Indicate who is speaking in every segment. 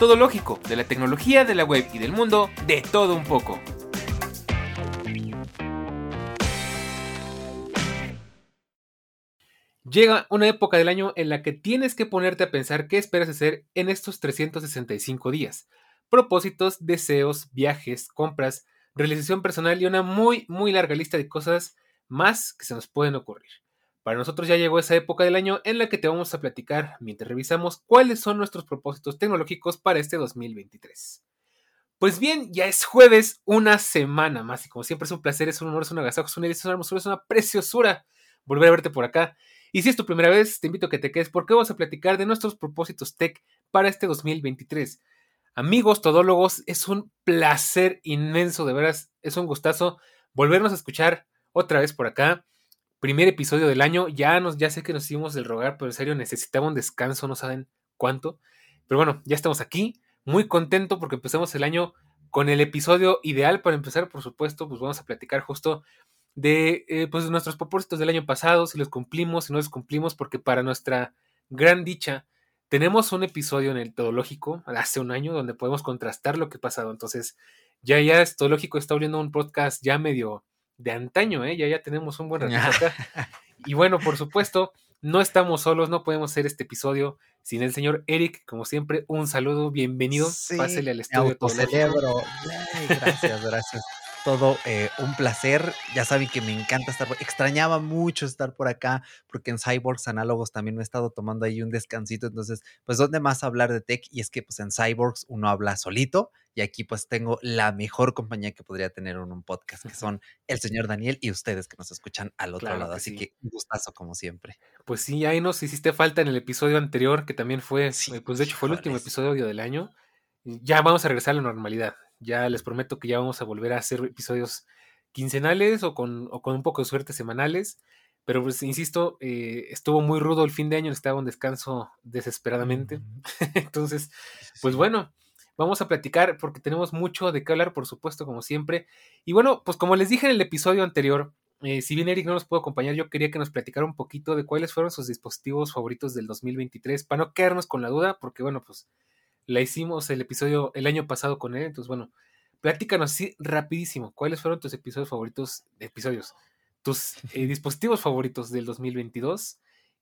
Speaker 1: Todo lógico, de la tecnología, de la web y del mundo, de todo un poco. Llega una época del año en la que tienes que ponerte a pensar qué esperas hacer en estos 365 días. Propósitos, deseos, viajes, compras, realización personal y una muy, muy larga lista de cosas más que se nos pueden ocurrir. Para nosotros ya llegó esa época del año en la que te vamos a platicar mientras revisamos cuáles son nuestros propósitos tecnológicos para este 2023. Pues bien, ya es jueves, una semana más, y como siempre es un placer, es un honor, es un agasajo, es una es una hermosura, es una preciosura volver a verte por acá. Y si es tu primera vez, te invito a que te quedes porque vamos a platicar de nuestros propósitos tech para este 2023. Amigos todólogos, es un placer inmenso, de veras, es un gustazo volvernos a escuchar otra vez por acá. Primer episodio del año, ya nos, ya sé que nos hicimos del rogar, pero en serio necesitaba un descanso, no saben cuánto. Pero bueno, ya estamos aquí, muy contento porque empezamos el año con el episodio ideal para empezar, por supuesto, pues vamos a platicar justo de eh, pues, nuestros propósitos del año pasado, si los cumplimos, si no los cumplimos, porque para nuestra gran dicha, tenemos un episodio en el Todológico hace un año donde podemos contrastar lo que ha pasado. Entonces, ya ya es Todológico está abriendo un podcast ya medio de antaño, ¿eh? ya ya tenemos un buen ratito acá. Y bueno, por supuesto, no estamos solos, no podemos hacer este episodio sin el señor Eric. Como siempre, un saludo, bienvenido. Pásele al estudio.
Speaker 2: Celebro. Gracias, gracias todo eh, un placer. Ya saben que me encanta estar, extrañaba mucho estar por acá, porque en Cyborgs Análogos también me he estado tomando ahí un descansito. Entonces, pues, ¿dónde más hablar de tech? Y es que, pues, en Cyborgs uno habla solito. Y aquí, pues, tengo la mejor compañía que podría tener en un podcast, que son el señor Daniel y ustedes que nos escuchan al otro lado. Así que un gustazo, como siempre.
Speaker 1: Pues sí, ahí nos hiciste falta en el episodio anterior, que también fue, eh, pues, de hecho, fue el último episodio del año. Ya vamos a regresar a la normalidad. Ya les prometo que ya vamos a volver a hacer episodios quincenales o con, un poco de suerte semanales. Pero pues, insisto, eh, estuvo muy rudo el fin de año, estaba un descanso desesperadamente. Entonces, pues bueno, vamos a platicar porque tenemos mucho de qué hablar, por supuesto, como siempre. Y bueno, pues como les dije en el episodio anterior, eh, si bien Eric no nos pudo acompañar, yo quería que nos platicara un poquito de cuáles fueron sus dispositivos favoritos del 2023, para no quedarnos con la duda, porque bueno, pues la hicimos el episodio el año pasado con él. Entonces, bueno, platícanos así rapidísimo. ¿Cuáles fueron tus episodios favoritos? Episodios. Tus eh, dispositivos favoritos del 2022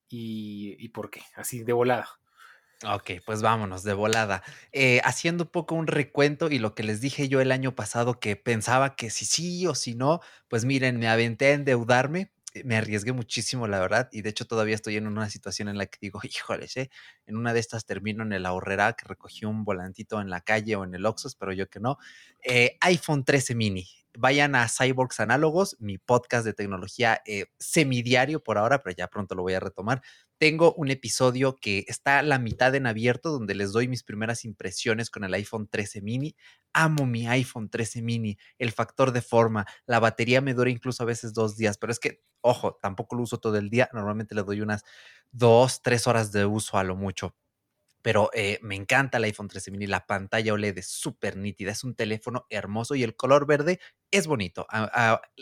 Speaker 1: y, y por qué. Así, de volada.
Speaker 2: Ok, pues vámonos de volada. Eh, haciendo un poco un recuento y lo que les dije yo el año pasado que pensaba que si sí o si no, pues miren, me aventé a endeudarme me arriesgué muchísimo, la verdad, y de hecho todavía estoy en una situación en la que digo, híjoles, ¿eh? en una de estas termino en el ahorrera que recogí un volantito en la calle o en el Oxxo, pero yo que no. Eh, iPhone 13 mini. Vayan a Cyborgs Análogos, mi podcast de tecnología eh, semidiario por ahora, pero ya pronto lo voy a retomar tengo un episodio que está a la mitad en abierto donde les doy mis primeras impresiones con el iPhone 13 mini. Amo mi iPhone 13 mini, el factor de forma, la batería me dura incluso a veces dos días, pero es que, ojo, tampoco lo uso todo el día, normalmente le doy unas dos, tres horas de uso a lo mucho pero eh, me encanta el iPhone 13 mini, la pantalla OLED es súper nítida, es un teléfono hermoso y el color verde es bonito.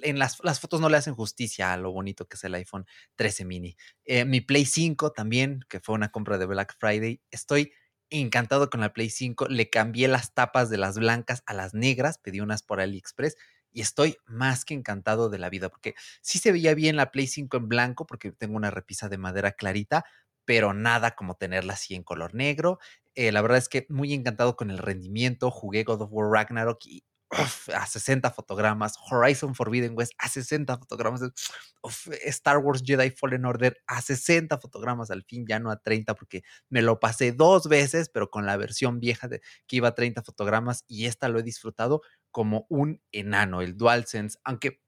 Speaker 2: en las, fotos no le hacen justicia a lo bonito que es el iPhone 13 mini. Eh, mi Play 5 también, que fue una compra de Black Friday, estoy encantado con la Play 5, le cambié las tapas de las blancas a las negras, pedí unas por AliExpress y estoy más que encantado de la vida porque sí se veía bien la Play 5 en blanco porque tengo una repisa de madera clarita, pero nada como tenerla así en color negro. Eh, la verdad es que muy encantado con el rendimiento. Jugué God of War Ragnarok y a 60 fotogramas. Horizon Forbidden West a 60 fotogramas. Star Wars Jedi Fallen Order a 60 fotogramas. Al fin ya no a 30 porque me lo pasé dos veces, pero con la versión vieja de que iba a 30 fotogramas y esta lo he disfrutado como un enano, el DualSense. Aunque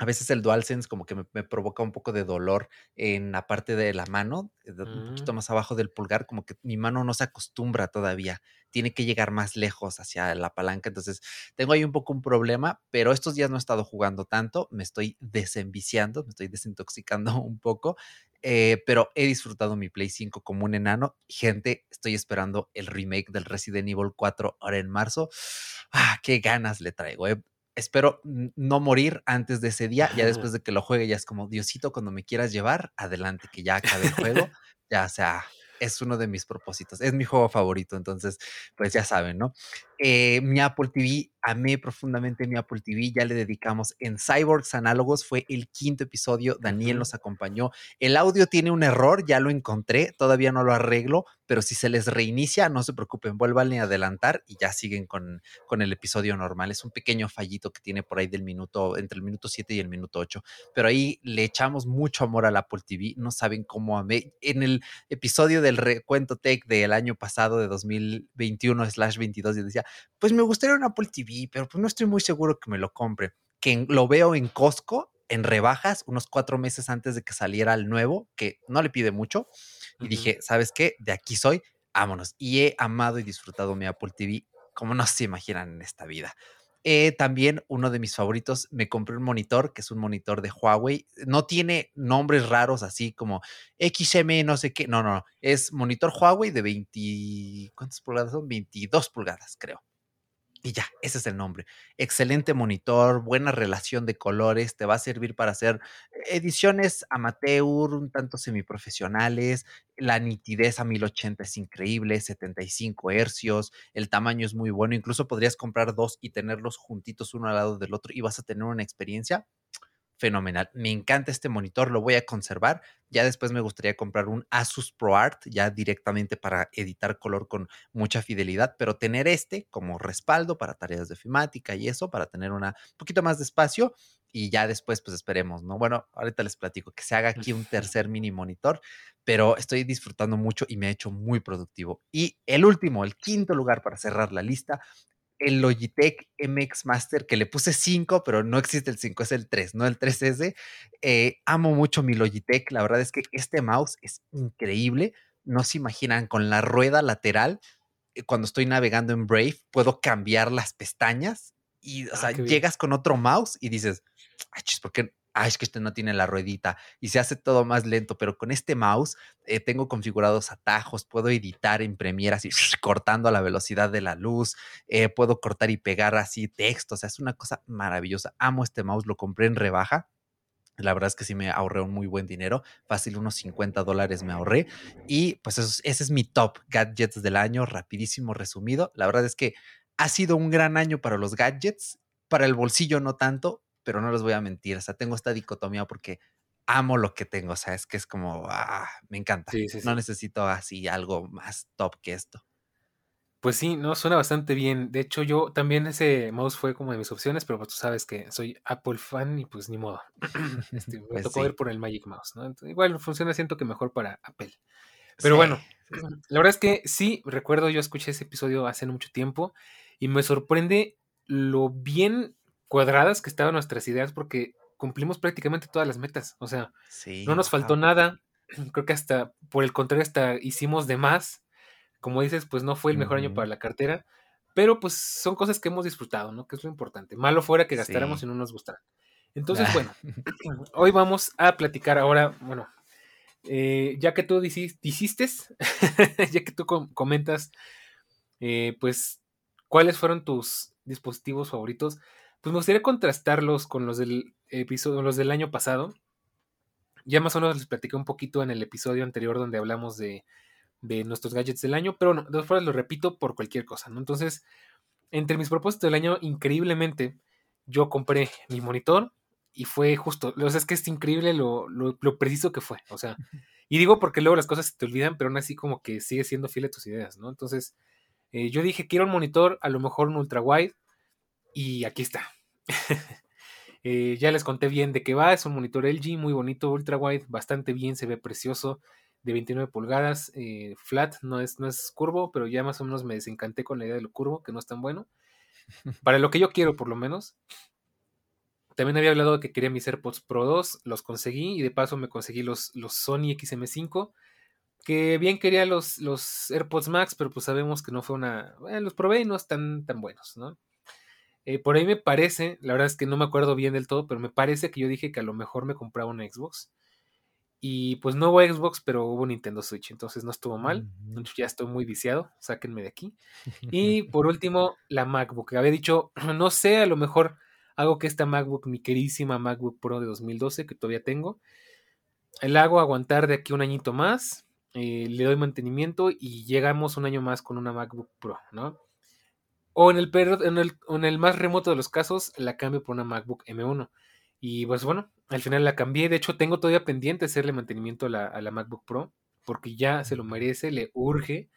Speaker 2: a veces el DualSense como que me, me provoca un poco de dolor en la parte de la mano, eh, un poquito
Speaker 1: Mm,
Speaker 2: más abajo del pulgar, como que mi mano no se acostumbra todavía, tiene que llegar más lejos hacia la palanca, entonces tengo ahí un poco un problema, pero estos días no he estado jugando tanto, me estoy desenviciando, me estoy desintoxicando un poco, eh, pero he disfrutado mi Play 5 como un enano. Gente, estoy esperando el remake del Resident Evil 4 ahora en marzo. Ah, qué ganas le traigo, eh espero no morir antes de ese día. Ya después de que lo juegue, ya es como, Diosito, cuando me quieras llevar, adelante, que ya acabe el juego. Ya, sea, es uno de mis propósitos. Es mi juego favorito, entonces, pues ya saben, ¿no? Eh, mi Apple TV, amé profundamente mi Apple TV. Ya le dedicamos en Cyborgs Análogos, fue el quinto episodio. Daniel nos acompañó. El audio tiene un error, ya lo encontré, todavía no lo arreglo, pero si se les reinicia, no se preocupen, vuelvan a adelantar y ya siguen con, con el episodio normal. Es un pequeño fallito que tiene por ahí del minuto, entre el minuto 7 y el minuto 8. Pero ahí le echamos mucho amor al Apple TV. No saben cómo amé. En el episodio del recuento tech del año pasado, de 2021/22, yo decía, pues me gustaría un Apple TV, pero pues no estoy muy seguro que me lo compre. Que lo veo en Costco, en rebajas, unos cuatro meses antes de que saliera el nuevo, que no le pide mucho. Y dije, ¿sabes qué? De aquí soy, vámonos. Y he amado y disfrutado mi Apple TV como no se imaginan en esta vida. Eh, también uno de mis favoritos, me compré un monitor, que es un monitor de Huawei. No tiene nombres raros así como XM, no sé qué. No, no, no. Es monitor Huawei de 20, ¿cuántas pulgadas son? 22 pulgadas, creo. Y ya, ese es el nombre. Excelente monitor, buena relación de colores, te va a servir para hacer ediciones amateur, un tanto semiprofesionales. La nitidez a 1080 es increíble, 75 hercios, el tamaño es muy bueno. Incluso podrías comprar dos y tenerlos juntitos uno al lado del otro y vas a tener una experiencia fenomenal. Me encanta este monitor, lo voy a conservar. Ya después me gustaría comprar un Asus ProArt, ya directamente para editar color con mucha fidelidad, pero tener este como respaldo para tareas de filmática y eso, para tener una un poquito más de espacio y ya después pues esperemos, ¿no? Bueno, ahorita les platico que se haga aquí un tercer mini monitor, pero estoy disfrutando mucho y me ha hecho muy productivo. Y el último, el quinto lugar para cerrar la lista, el Logitech MX Master, que le puse 5, pero no existe el 5, es el 3, no el 3S. Eh, amo mucho mi Logitech, la verdad es que este mouse es increíble. No se imaginan, con la rueda lateral, eh, cuando estoy navegando en Brave, puedo cambiar las pestañas y, o
Speaker 1: Ah,
Speaker 2: sea, llegas con otro mouse y dices, ay, chis, ¿por qué? Ay, es que este no tiene la ruedita y se hace todo más lento, pero con este mouse eh, tengo configurados atajos, puedo editar en Premiere así, cortando a la velocidad de la luz, eh, puedo cortar y pegar así texto, o sea, es una cosa maravillosa. Amo este mouse, lo compré en rebaja. La verdad es que sí me ahorré un muy buen dinero, fácil unos 50 dólares me ahorré. Y pues eso es- ese es mi top gadgets del año, rapidísimo resumido. La verdad es que ha sido un gran año para los gadgets, para el bolsillo no tanto, pero no les voy a mentir, o sea, tengo esta dicotomía porque amo lo que tengo, o sea, es que es como, ah, me encanta.
Speaker 1: Sí, sí,
Speaker 2: No necesito así algo más top que esto.
Speaker 1: Pues sí, no, suena bastante bien. De hecho, yo también ese mouse fue como de mis opciones, pero pues tú sabes que soy Apple fan y pues ni modo. Este, me
Speaker 2: Pues
Speaker 1: tocó ir por el Magic Mouse, ¿no? Entonces, igual funciona, siento que mejor para Apple. Pero bueno, la verdad es que sí, recuerdo, yo escuché ese episodio hace mucho tiempo y me sorprende lo bien cuadradas que estaban nuestras ideas porque cumplimos prácticamente todas las metas. O sea, no
Speaker 2: Sí,
Speaker 1: nos faltó
Speaker 2: wow.
Speaker 1: nada. Creo que hasta, por el contrario, hasta hicimos de más. Como dices, pues no fue el mejor año para la cartera, pero pues son cosas que hemos disfrutado, ¿no? Que es lo importante. Malo fuera que gastáramos y
Speaker 2: Sí.
Speaker 1: no nos gustara. Entonces, bueno, hoy vamos a platicar ahora, bueno, eh, ya que tú dijiste, ya que tú com- comentas, eh, pues, cuáles fueron tus dispositivos favoritos, pues me gustaría contrastarlos con los del episodio, los del año pasado. Ya más o menos les platiqué un poquito en el episodio anterior donde hablamos de, de nuestros gadgets del año, pero no, de todas formas lo repito por cualquier cosa, ¿no? Entonces, entre mis propósitos del año, increíblemente, yo compré mi monitor y fue justo, o sea, es que es increíble lo, lo, lo preciso que fue, o sea, y digo porque luego las cosas se te olvidan, pero aún así como que sigues siendo fiel a tus ideas, ¿no? Entonces, eh, yo dije, quiero un monitor, a lo mejor un ultra wide, y aquí está. Eh, ya les conté bien de qué va, es un monitor LG muy bonito, ultra wide, bastante bien, se ve precioso, de 29 pulgadas, eh, flat, no es, no es curvo, pero ya más o menos me desencanté con la idea de lo curvo, que no es tan bueno. Para lo que yo quiero, por lo menos. También había hablado de que quería mis AirPods Pro 2, los conseguí y de paso me conseguí los, los Sony XM5, que bien quería los, los AirPods Max, pero pues sabemos que no fue una... Bueno, los probé y no están tan buenos, ¿no? Eh, por ahí me parece, la verdad es que no me acuerdo bien del todo, pero me parece que yo dije que a lo mejor me compraba una Xbox. Y pues no hubo Xbox, pero hubo Nintendo Switch, entonces no estuvo mal. Ya estoy muy viciado, sáquenme de aquí. Y por último, la MacBook. Había dicho, no sé, a lo mejor hago que esta MacBook, mi queridísima MacBook Pro de 2012, que todavía tengo, la hago aguantar de aquí un añito más, eh, le doy mantenimiento y llegamos un año más con una MacBook Pro, ¿no? O en el, en el, en el más remoto de los casos, la cambio por una MacBook M1. Y pues bueno, al final la cambié. De hecho, tengo todavía pendiente hacerle mantenimiento a la, MacBook Pro, porque ya se lo merece, le urge.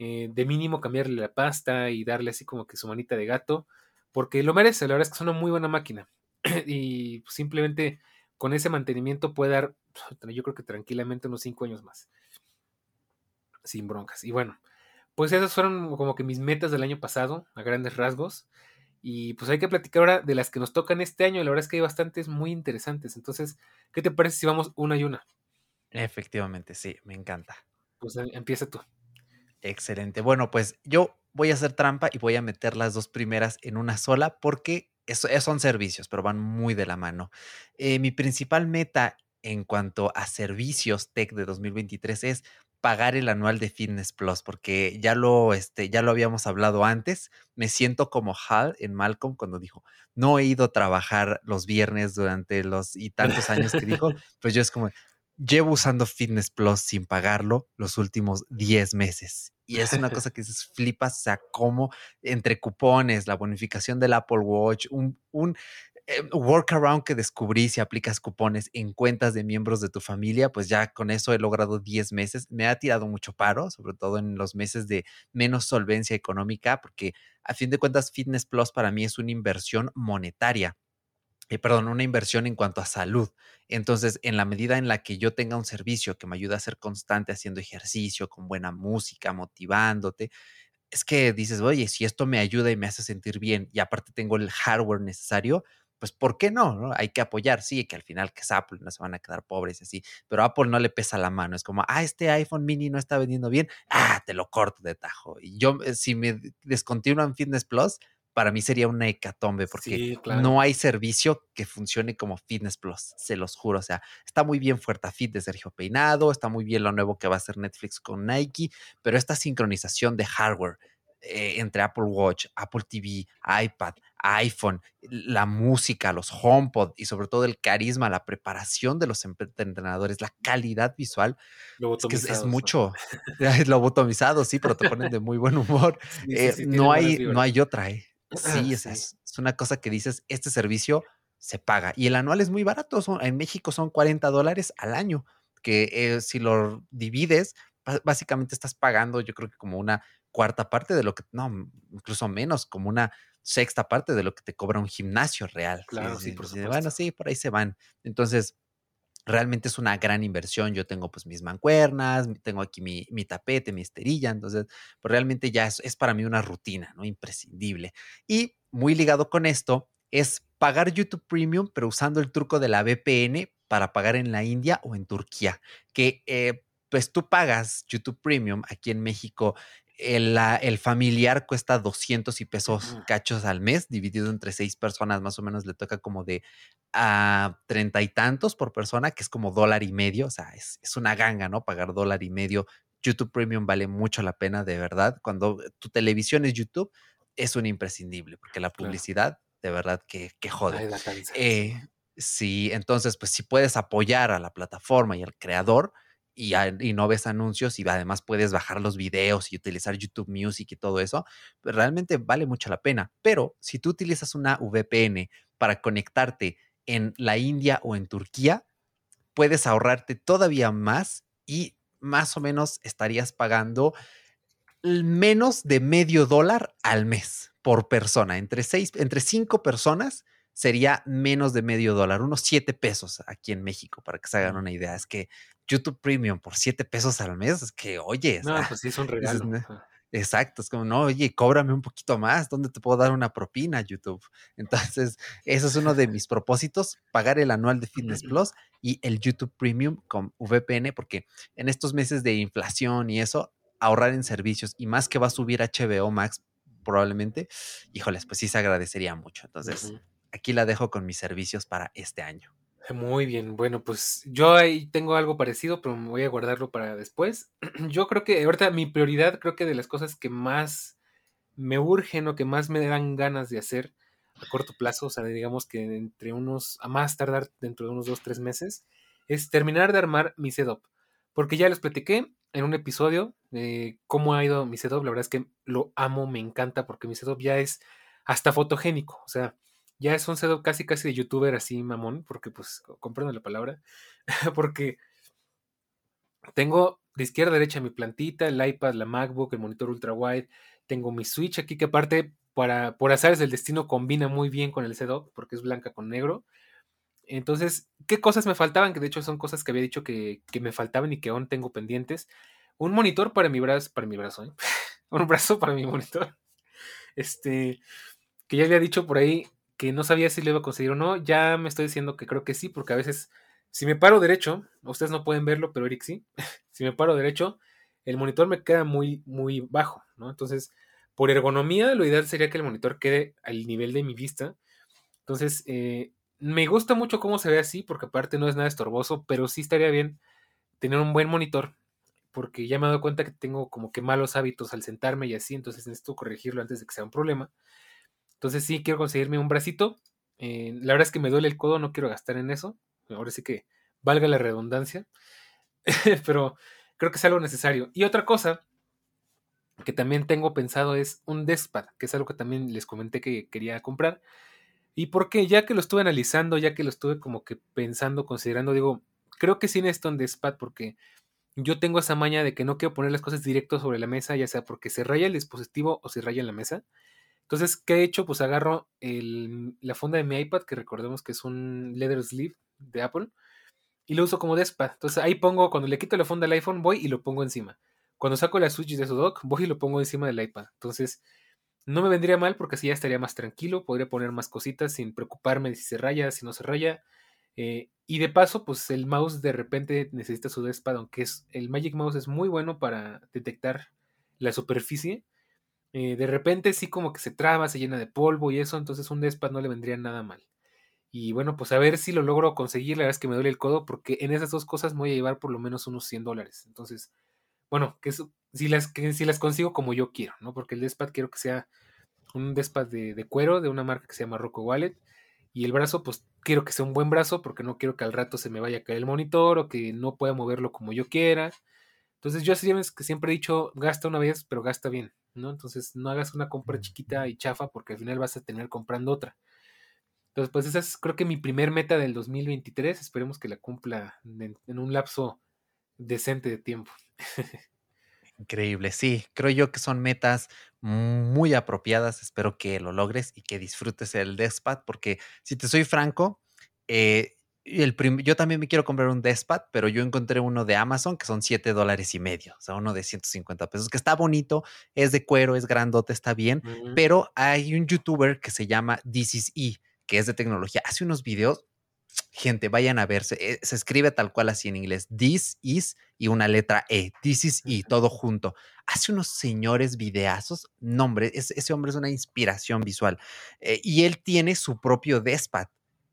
Speaker 1: Eh, de mínimo cambiarle la pasta y darle así como que su manita de gato, porque lo merece. La verdad es que es una muy buena máquina. y simplemente con ese mantenimiento puede dar, yo creo que tranquilamente unos 5 años más. Sin broncas. Y bueno, pues esas fueron como que mis metas del año pasado, a grandes rasgos. Y pues hay que platicar ahora de las que nos tocan este año. La verdad es que hay bastantes muy interesantes. Entonces, ¿qué te parece si vamos una y una?
Speaker 2: Efectivamente, sí, me encanta.
Speaker 1: Pues em, empieza tú.
Speaker 2: Excelente. Bueno, pues yo voy a hacer trampa y voy a meter las dos primeras en una sola porque son servicios, pero van muy de la mano. Eh, mi principal meta en cuanto a servicios tech de 2023 es pagar el anual de Fitness Plus, porque ya lo, este, ya lo habíamos hablado antes. Me siento como Hal en Malcolm cuando dijo, no he ido a trabajar los viernes durante los y tantos años que dijo, pues yo es como, llevo usando Fitness Plus sin pagarlo los últimos 10 meses. Y es una cosa que dices, flipas, o sea, cómo entre cupones, la bonificación del Apple Watch, un, un workaround que descubrí si aplicas cupones en cuentas de miembros de tu familia, pues ya con eso he logrado 10 meses. Me ha tirado mucho paro, sobre todo en los meses de menos solvencia económica, porque a fin de cuentas Fitness Plus para mí es una inversión monetaria. Eh, perdón, una inversión en cuanto a salud. Entonces, en la medida en la que yo tenga un servicio que me ayude a ser constante haciendo ejercicio, con buena música, motivándote, es que dices, oye, si esto me ayuda y me hace sentir bien y aparte tengo el hardware necesario, pues ¿por qué no, Hay que apoyar, sí, que al final que es Apple, no se van a quedar pobres y así, pero Apple no le pesa la mano, es como, ah, este iPhone mini no está vendiendo bien, ah, te lo corto de tajo. Y yo, eh, si me descontinúan Fitness Plus, para mí sería una hecatombe porque no hay servicio que funcione como Fitness Plus, se los juro. O sea, está muy bien Fuerta Fit de Sergio Peinado, está muy bien lo nuevo que va a hacer Netflix con Nike, pero esta sincronización de hardware, eh, entre Apple Watch, Apple TV, iPad, iPhone, la música, los HomePod y sobre todo el carisma, la preparación de los entrenadores, la calidad visual, es, que es, mucho. Es lobotomizado, sí, pero te ponen de muy buen humor. Eh, no, hay, no hay otra, ¿eh? Sí, Es, es, una cosa que dices, este servicio se paga y el anual es muy barato, son, en México son 40 dólares al año, que eh, si lo divides, básicamente estás pagando yo creo que como una cuarta parte de lo que, no, incluso menos, como una sexta parte de lo que te cobra un gimnasio real.
Speaker 1: Claro, sí, por supuesto.
Speaker 2: Bueno, sí, por ahí se van. Entonces, realmente es una gran inversión. Yo tengo pues mis mancuernas, tengo aquí mi, mi tapete, mi esterilla, entonces, pues realmente ya es, es, para mí una rutina, ¿no? Imprescindible. Y muy ligado con esto es pagar YouTube Premium, pero usando el truco de la VPN para pagar en la India o en Turquía, que eh, pues tú pagas YouTube Premium aquí en México el, familiar cuesta 200 y pesos cachos al mes, dividido entre seis personas, más o menos le toca como de a treinta y tantos por persona, que es como dólar y medio, o sea, es, una ganga, ¿no? Pagar dólar y medio. YouTube Premium vale mucho la pena, de verdad. Cuando tu televisión es YouTube, es un imprescindible, porque la publicidad, de verdad, que, que jode. Eh, sí, entonces, pues si puedes apoyar a la plataforma y al creador, y, no ves anuncios y además puedes bajar los videos y utilizar YouTube Music y todo eso, pues realmente vale mucho la pena. Pero si tú utilizas una VPN para conectarte en la India o en Turquía, puedes ahorrarte todavía más y más o menos estarías pagando menos de medio dólar al mes por persona. Entre seis, entre cinco personas sería menos de medio dólar, unos siete pesos aquí en México, para que se hagan una idea. Es que YouTube Premium por 7 pesos al mes, es que, oye,
Speaker 1: no, pues sí, es un regalo.
Speaker 2: Exacto, es como, no, oye, cóbrame un poquito más, ¿dónde te puedo dar una propina, YouTube? Entonces, eso es uno de mis propósitos, pagar el anual de Fitness Plus y el YouTube Premium con VPN, porque en estos meses de inflación y eso, ahorrar en servicios y más que va a subir HBO Max probablemente, híjoles, pues sí se agradecería mucho. Entonces, aquí la dejo con mis servicios para este año.
Speaker 1: Muy bien, bueno, pues yo ahí tengo algo parecido, pero me voy a guardarlo para después. Yo creo que ahorita mi prioridad, creo que de las cosas que más me urgen o que más me dan ganas de hacer a corto plazo, o sea, digamos que entre unos, a más tardar dentro de unos dos, tres meses, es terminar de armar mi setup. Porque ya les platiqué en un episodio de cómo ha ido mi setup, la verdad es que lo amo, me encanta, porque mi setup ya es hasta fotogénico, o sea, ya es un setup casi casi de youtuber así mamón, porque pues comprendo la palabra, porque tengo de izquierda a derecha mi plantita, el iPad, la MacBook, el monitor ultra wide, tengo mi Switch aquí que aparte para, por azares del destino combina muy bien con el setup porque es blanca con negro. Entonces, ¿qué cosas me faltaban? Que de hecho son cosas que había dicho que, que me faltaban y que aún tengo pendientes. Un monitor para mi brazo, para mi brazo, ¿eh? un brazo para mi monitor. Este, que ya había dicho por ahí, que no sabía si lo iba a conseguir o no, ya me estoy diciendo que creo que sí, porque a veces, si me paro derecho, ustedes no pueden verlo, pero Eric sí, si me paro derecho, el monitor me queda muy, muy bajo, ¿no? Entonces, por ergonomía, lo ideal sería que el monitor quede al nivel de mi vista. Entonces, eh, me gusta mucho cómo se ve así, porque aparte no es nada estorboso, pero sí estaría bien tener un buen monitor, porque ya me he dado cuenta que tengo como que malos hábitos al sentarme y así, entonces necesito corregirlo antes de que sea un problema. Entonces sí quiero conseguirme un bracito. Eh, la verdad es que me duele el codo, no quiero gastar en eso. Ahora sí que valga la redundancia. Pero creo que es algo necesario. Y otra cosa que también tengo pensado es un Despad, que es algo que también les comenté que quería comprar. Y porque ya que lo estuve analizando, ya que lo estuve como que pensando, considerando, digo, creo que sí necesito un Despad porque yo tengo esa maña de que no quiero poner las cosas directo sobre la mesa, ya sea porque se raya el dispositivo o se raya la mesa. Entonces, ¿qué he hecho? Pues agarro la funda de mi iPad, que recordemos que es un leather sleeve de Apple, y lo uso como despad. Entonces ahí pongo, cuando le quito la funda al iPhone, voy y lo pongo encima. Cuando saco la Switch de su dock, voy y lo pongo encima del iPad. Entonces, no me vendría mal porque así ya estaría más tranquilo, podría poner más cositas sin preocuparme de si se raya, si no se raya. Eh, y de paso, pues el mouse de repente necesita su despad, aunque es, el Magic Mouse es muy bueno para detectar la superficie eh, de repente sí como que se traba, se llena de polvo y eso, entonces un Despad no le vendría nada mal. Y bueno, pues a ver si lo logro conseguir, la verdad es que me duele el codo porque en esas dos cosas me voy a llevar por lo menos unos 100 dólares. Entonces, bueno, que, si, las, que si las consigo como yo quiero, ¿no? Porque el Despad quiero que sea un Despad de, cuero de una marca que se llama Rocco Wallet. Y el brazo, pues quiero que sea un buen brazo porque no quiero que al rato se me vaya a caer el monitor o que no pueda moverlo como yo quiera. Entonces yo que siempre he dicho, gasta una vez, pero gasta bien. ¿no? Entonces no hagas una compra chiquita y chafa porque al final vas a tener comprando otra. Entonces, pues esa es creo que mi primer meta del 2023. Esperemos que la cumpla en, un lapso decente de tiempo.
Speaker 2: Increíble, sí, creo yo que son metas muy apropiadas. Espero que lo logres y que disfrutes el Despad, porque si te soy franco, eh, el yo también me quiero comprar un Despad, pero yo encontré uno de Amazon que son 7 dólares y medio, o sea, uno de 150 pesos, que está bonito, es de cuero, es grandote, está bien, pero hay un youtuber que se llama This is E, que es de tecnología, hace unos videos, gente, vayan a verse, eh, se escribe tal cual así en inglés, This is y una letra E, This is E, todo junto. Hace unos señores videazos, nombre, ese hombre es una inspiración visual, eh, y él tiene su propio Despad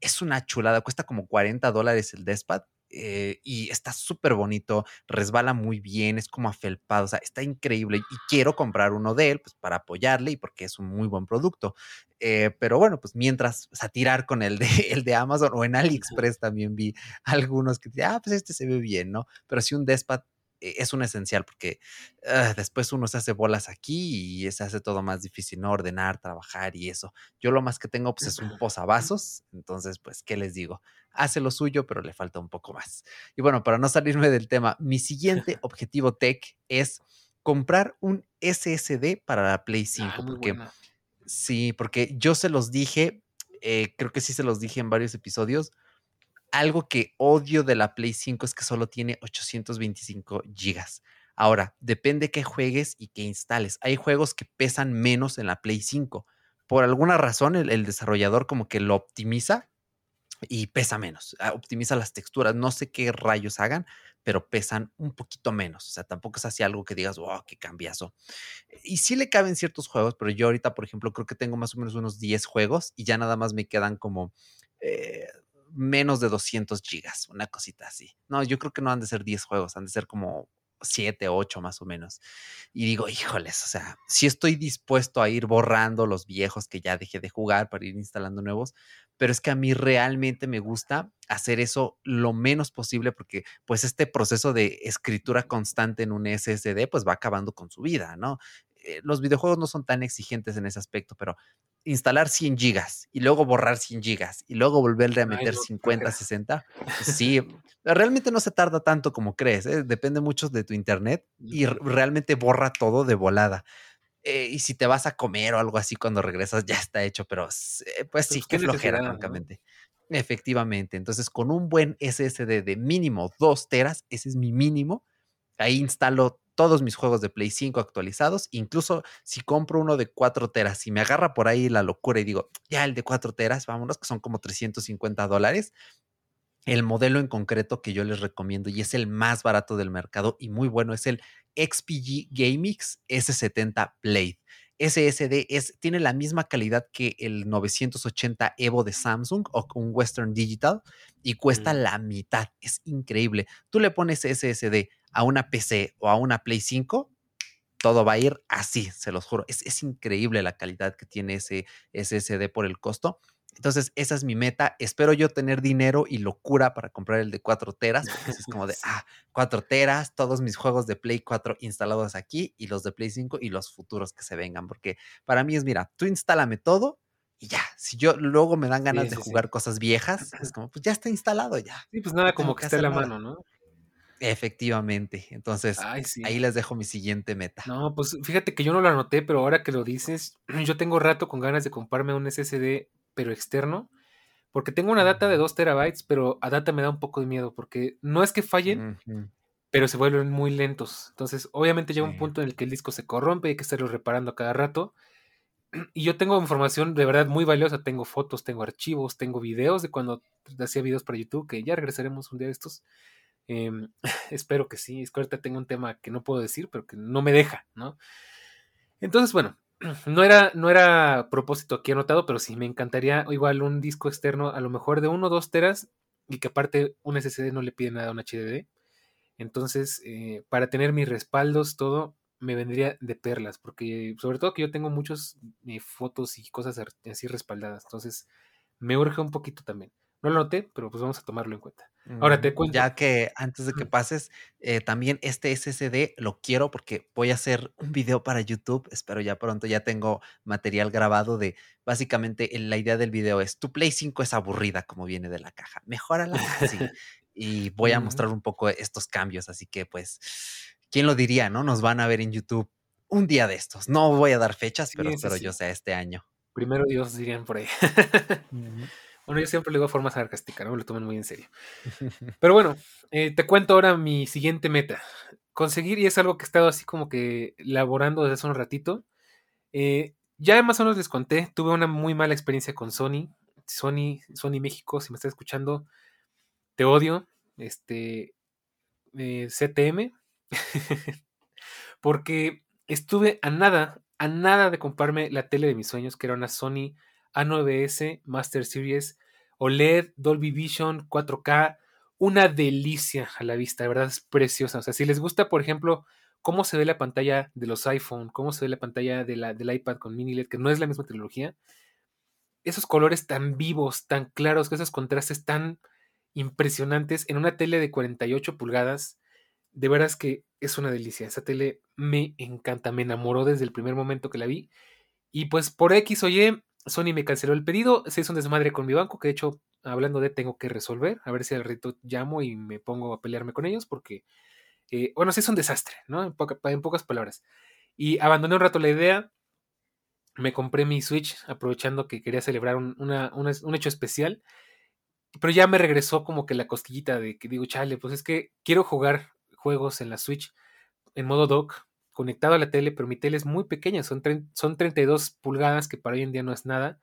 Speaker 2: es una chulada, cuesta como 40 dólares el Despad eh, y está súper bonito, resbala muy bien, es como afelpado, o sea, está increíble y quiero comprar uno de él pues para apoyarle y porque es un muy buen producto. Eh, pero bueno, pues mientras, o sea, tirar con el de, el de Amazon o en AliExpress también vi algunos que, ah, pues este se ve bien, ¿no? Pero si un Despad es un esencial porque ah, después uno se hace bolas aquí y se hace todo más difícil, ¿no? Ordenar, trabajar y eso. Yo lo más que tengo pues es un posavasos, entonces pues, ¿qué les digo? Hace lo suyo, pero le falta un poco más. Y bueno, para no salirme del tema, mi siguiente objetivo tech es comprar un SSD para la Play 5, ah, porque sí, porque yo se los dije, eh, creo que sí se los dije en varios episodios, algo que odio de la Play 5 es que solo tiene 825 gigas. Ahora, depende qué juegues y qué instales. Hay juegos que pesan menos en la Play 5. Por alguna razón, el, desarrollador como que lo optimiza y pesa menos, ah, optimiza las texturas. No sé qué rayos hagan, pero pesan un poquito menos. O sea, tampoco es así algo que digas, wow, qué cambiazo. Y sí le caben ciertos juegos, pero yo ahorita, por ejemplo, creo que tengo más o menos unos 10 juegos y ya nada más me quedan como eh, menos de 200 gigas, una cosita así. No, yo creo que no han de ser 10 juegos, han de ser como 7, 8 más o menos. Y digo, híjoles, o sea, si estoy dispuesto a ir borrando los viejos que ya dejé de jugar para ir instalando nuevos, pero es que a mí realmente me gusta hacer eso lo menos posible porque pues este proceso de escritura constante en un SSD pues va acabando con su vida, ¿no? Eh, los videojuegos no son tan exigentes en ese aspecto, pero instalar 100 gigas y luego borrar 100 gigas y luego volverle a meter 50, 60, pues sí, realmente no se tarda tanto como crees, ¿eh? depende mucho de tu internet y realmente borra todo de volada. Eh, y si te vas a comer o algo así cuando regresas, ya está hecho, pero eh, pues sí, qué flojera, francamente. Efectivamente. Entonces, con un buen SSD de mínimo 2 teras, ese es mi mínimo. Ahí instalo todos mis juegos de Play 5 actualizados. Incluso si compro uno de 4 teras y me agarra por ahí la locura y digo, ya el de 4 teras, vámonos, que son como 350 dólares. El modelo en concreto que yo les recomiendo y es el más barato del mercado y muy bueno es el XPG GameX S70 Blade. SSD es, tiene la misma calidad que el 980 Evo de Samsung o un Western Digital y cuesta mm. la mitad. Es increíble. Tú le pones SSD a una PC o a una Play 5, todo va a ir así, se los juro. Es, es increíble la calidad que tiene ese SSD por el costo. Entonces, esa es mi meta. Espero yo tener dinero y locura para comprar el de 4 teras, porque es como de, ah, 4 teras, todos mis juegos de Play 4 instalados aquí y los de Play 5 y los futuros que se vengan, porque para mí es, mira, tú instálame todo y ya. Si yo luego me dan ganas de jugar cosas viejas, es como, pues ya está instalado ya.
Speaker 1: Sí, pues nada, como que, esté en la mano, ¿no?
Speaker 2: Efectivamente. Entonces, ahí les dejo mi siguiente meta.
Speaker 1: No, pues fíjate que yo no lo anoté, pero ahora que lo dices, yo tengo rato con ganas de comprarme un SSD pero externo, porque tengo una data de 2 terabytes, pero a data me da un poco de miedo, porque no es que fallen, pero se vuelven muy lentos. Entonces, obviamente llega un punto en el que el disco se corrompe, y hay que estarlo reparando a cada rato. Y yo tengo información de verdad muy valiosa, tengo fotos, tengo archivos, tengo videos de cuando hacía videos para YouTube, que ya regresaremos un día de estos. Em, espero que sí, es que ahorita tengo un tema que no puedo decir, pero que no me deja, ¿no? Entonces, bueno, no era, no era propósito aquí anotado, pero sí me encantaría igual un disco externo, a lo mejor de 1 o 2 teras, y que aparte un SSD no le pide nada a un HDD. Entonces, eh, para tener mis respaldos, todo me vendría de perlas, porque sobre todo que yo tengo muchas eh, fotos y cosas así respaldadas, entonces me urge un poquito también. No lo noté, pero pues vamos a tomarlo en cuenta. Ahora te cuento.
Speaker 2: Ya que antes de que pases, eh, también este SSD lo quiero porque voy a hacer un video para YouTube. Espero ya pronto, ya tengo material grabado de básicamente la idea del video es tu Play 5 es aburrida como viene de la caja. Mejórala así. y voy a mostrar un poco estos cambios. Así que, pues, ¿quién lo diría? ¿No? Nos van a ver en YouTube un día de estos. No voy a dar fechas, pero espero yo sea este año.
Speaker 1: Primero Dios dirían por ahí. Bueno, yo siempre le digo forma sarcástica, ¿no? Lo toman muy en serio. Pero bueno, eh, te cuento ahora mi siguiente meta. Conseguir, y es algo que he estado así como que elaborando desde hace un ratito. Eh, ya más o menos les conté, tuve una muy mala experiencia con Sony. Sony, Sony México, si me estás escuchando, te odio. Este, eh, CTM. Porque estuve a nada, a nada de comprarme la tele de mis sueños, que era una Sony a9S Master Series OLED, Dolby Vision, 4K, una delicia a la vista, de verdad es preciosa. O sea, si les gusta, por ejemplo, cómo se ve la pantalla de los iPhone, cómo se ve la pantalla de la, del iPad con mini LED, que no es la misma tecnología, esos colores tan vivos, tan claros, esos contrastes tan impresionantes en una tele de 48 pulgadas, de veras que es una delicia. Esa tele me encanta, me enamoró desde el primer momento que la vi. Y pues por X o Y, Sony me canceló el pedido, se hizo un desmadre con mi banco, que de hecho, hablando de, tengo que resolver, a ver si al reto llamo y me pongo a pelearme con ellos, porque, eh, bueno, sí es un desastre, ¿no? En, pocas palabras. Y abandoné un rato la idea, me compré mi Switch, aprovechando que quería celebrar un, hecho especial, pero ya me regresó como que la cosquillita de que digo, chale, pues es que quiero jugar juegos en la Switch en modo dock conectado a la tele, pero mi tele es muy pequeña, son, son 32 pulgadas, que para hoy en día no es nada.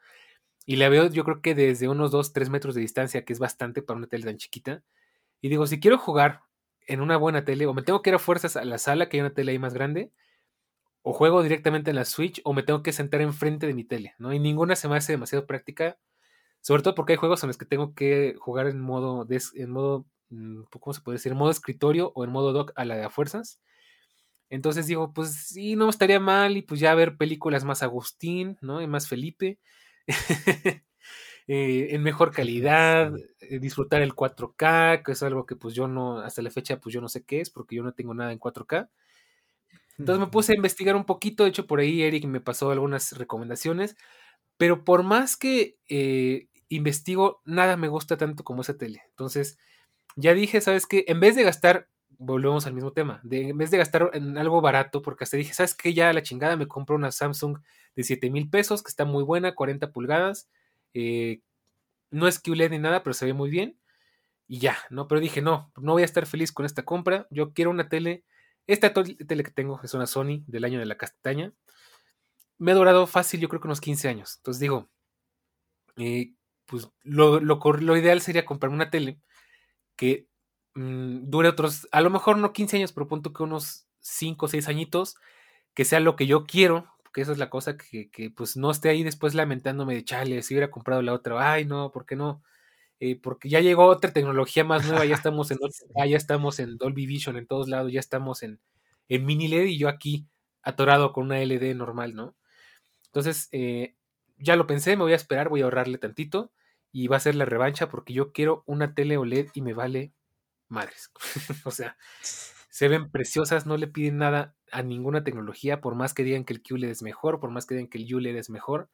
Speaker 1: Y la veo yo creo que desde unos 2, 3 metros de distancia, que es bastante para una tele tan chiquita. Y digo, si quiero jugar en una buena tele, o me tengo que ir a fuerzas a la sala, que hay una tele ahí más grande, o juego directamente en la Switch, o me tengo que sentar enfrente de mi tele, ¿no? Y ninguna se me hace demasiado práctica, sobre todo porque hay juegos en los que tengo que jugar en modo, en modo mm, ¿cómo se puede decir? Modo escritorio o en modo dock a la de a fuerzas. Entonces digo, pues sí, no estaría mal y pues ya ver películas más Agustín, ¿no? Y más Felipe. Eh, en mejor calidad, eh, disfrutar el 4K, que es algo que pues yo no, hasta la fecha pues yo no sé qué es, porque yo no tengo nada en 4K. Entonces me puse a investigar un poquito, de hecho por ahí Eric me pasó algunas recomendaciones, pero por más que eh, investigo, nada me gusta tanto como esa tele. Entonces ya dije, ¿sabes qué? En vez de gastar, volvemos al mismo tema, de, en vez de gastar en algo barato, porque hasta dije, ¿sabes qué? Ya la chingada me compro una Samsung de 7 mil pesos, que está muy buena, 40 pulgadas. Eh, no es QLED ni nada, pero se ve muy bien. Y ya, ¿no? Pero dije, no, no voy a estar feliz con esta compra. Yo quiero una tele. Esta tele que tengo es una Sony del año de la castaña. Me ha durado fácil, yo creo que unos 15 años. Entonces digo, eh, pues lo, lo, ideal sería comprar una tele que mm, dure otros, a lo mejor no 15 años, pero punto que unos 5 o 6 añitos, que sea lo que yo quiero, que esa es la cosa que, que, pues no esté ahí después lamentándome de chale, si hubiera comprado la otra, ay no, ¿por qué no? Eh, porque ya llegó otra tecnología más nueva, ya estamos en ya estamos en Dolby Vision en todos lados, ya estamos en, en mini LED y yo aquí atorado con una LED normal, ¿no? Entonces, eh, ya lo pensé, me voy a esperar, voy a ahorrarle tantito y va a ser la revancha porque yo quiero una tele OLED y me vale madres. o sea, se ven preciosas, no le piden nada a ninguna tecnología, por más que digan que el QLED es mejor, por más que digan que el ULED es mejor.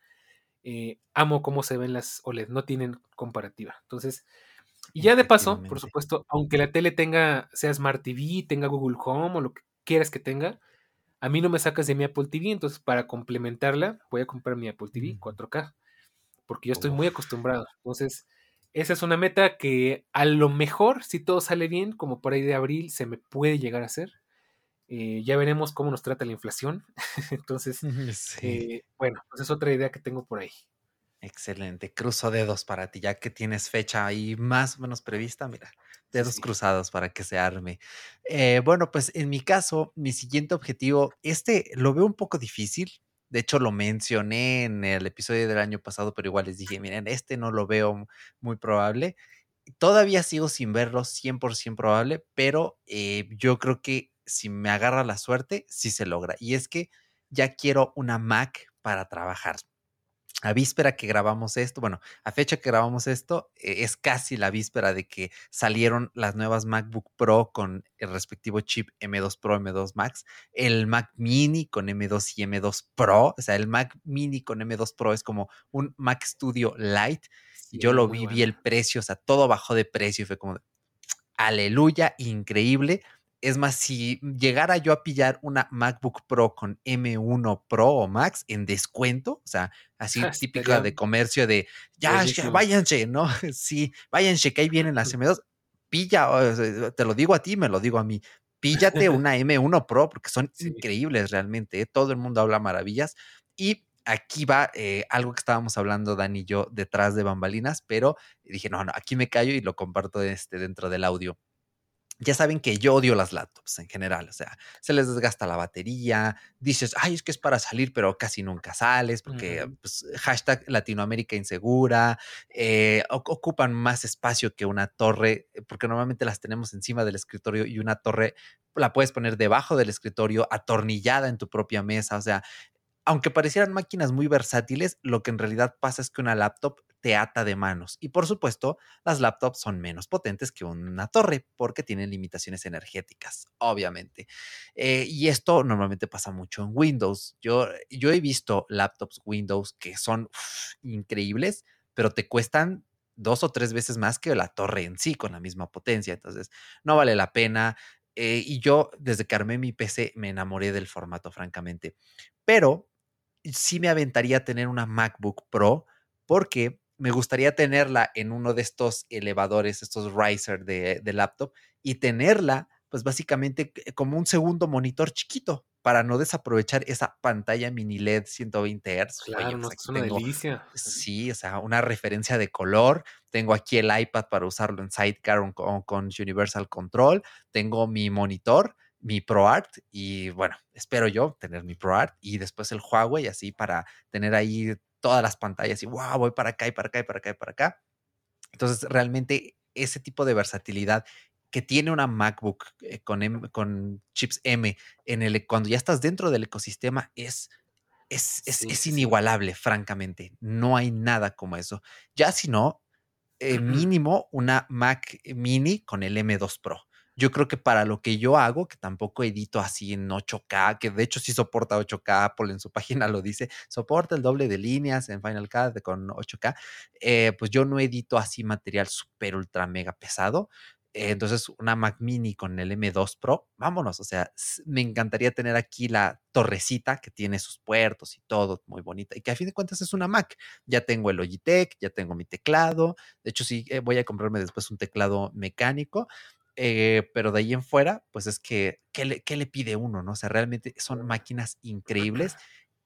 Speaker 1: Eh, amo cómo se ven las OLED, no tienen comparativa. Entonces, y ya de paso, por supuesto, aunque la tele tenga, sea Smart TV, tenga Google Home o lo que quieras que tenga, a mí no me sacas de mi Apple TV, entonces para complementarla voy a comprar mi Apple TV 4K, porque yo estoy muy acostumbrado. Entonces, esa es una meta que a lo mejor, si todo sale bien, como por ahí de abril, se me puede llegar a hacer. Eh, ya veremos cómo nos trata la inflación. Entonces, eh, bueno, pues es otra idea que tengo por ahí.
Speaker 2: Excelente, cruzo dedos para ti, ya que tienes fecha ahí más o menos prevista, mira, dedos cruzados para que se arme. Eh, bueno, pues en mi caso, mi siguiente objetivo, este lo veo un poco difícil, de hecho, lo mencioné en el episodio del año pasado, pero igual les dije, miren, este no lo veo muy probable. Todavía sigo sin verlo 100% probable, pero eh, yo creo que si me agarra la suerte, sí se logra. Y es que ya quiero una Mac para trabajar a víspera que grabamos esto, bueno, a fecha que grabamos esto, e, es casi la víspera de que salieron las nuevas MacBook Pro con el respectivo chip M2 Pro, M2 Max, el Mac Mini con M2 y M2 Pro, o sea, el Mac Mini con M2 Pro es como un Mac Studio Lite. Yo lo vi, vi el precio, o sea, todo bajó de precio y fue como, aleluya, increíble. Es más, si llegara yo a pillar una MacBook Pro con M1 Pro o Max en descuento, o sea, así típica de comercio de ya, váyanse, ¿no? Sí, váyanse, que ahí vienen las M2. Pilla, te lo digo a ti, me lo digo a mí. Píllate una M1 Pro porque son increíbles realmente. ¿eh? Todo el mundo habla maravillas. Y aquí va eh, algo que estábamos hablando Dani y yo detrás de bambalinas, pero dije, no, no, aquí me callo y lo comparto este, dentro del audio ya saben que yo odio las laptops en general, o sea, se les desgasta la batería, dices, ay, es que es para salir, pero casi nunca sales, porque pues, hashtag Latinoamérica insegura, eh, ocupan más espacio que una torre, eh, porque normalmente las tenemos encima del escritorio y una torre la puedes poner debajo del escritorio, atornillada en tu propia mesa, o sea, aunque parecieran máquinas muy versátiles, lo que en realidad pasa es que una laptop te ata de manos. Y por supuesto, las laptops son menos potentes que una torre porque tienen limitaciones energéticas, obviamente. Eh, y esto normalmente pasa mucho en Windows. Yo, yo he visto laptops Windows que son increíbles, pero te cuestan dos o tres veces más que la torre en sí con la misma potencia. Entonces, no vale la pena. Eh, y yo, desde que armé mi PC, me enamoré del formato, francamente. Pero sí me aventaría a tener una MacBook Pro porque me gustaría tenerla en uno de estos elevadores, estos riser de, laptop y tenerla pues básicamente como un segundo monitor chiquito para no desaprovechar esa pantalla mini LED 120 Hz.
Speaker 1: Claro, no,
Speaker 2: pues
Speaker 1: es una delicia.
Speaker 2: Sí, o sea, una referencia de color. Tengo aquí el iPad para usarlo en Sidecar o con, Universal Control. Tengo mi monitor, mi ProArt y bueno, espero yo tener mi ProArt y después el Huawei así para tener ahí todas las pantallas y wow, voy para acá y para acá y para acá y para acá. Entonces, realmente ese tipo de versatilidad que tiene una MacBook eh, con, con chips M en el, cuando ya estás dentro del ecosistema es, es, es, inigualable, francamente. No hay nada como eso. Ya si no, eh, mínimo una Mac mini con el M2 Pro. Yo creo que para lo que yo hago, que tampoco edito así en 8K, que de hecho sí soporta 8K, Apple en su página lo dice, soporta el doble de líneas en Final Cut con 8K, eh, pues yo no edito así material súper ultra mega pesado. entonces, una Mac Mini con el M2 Pro, vámonos. O sea, me encantaría tener aquí la torrecita que tiene sus puertos y todo, muy bonita. Y que a fin de cuentas es una Mac. Ya tengo el Logitech, ya tengo mi teclado. De hecho, sí, eh, voy a comprarme después un teclado mecánico. Eh, pero de ahí en fuera, pues es que, ¿qué le, ¿qué le, pide uno? ¿no? O sea, realmente son máquinas increíbles.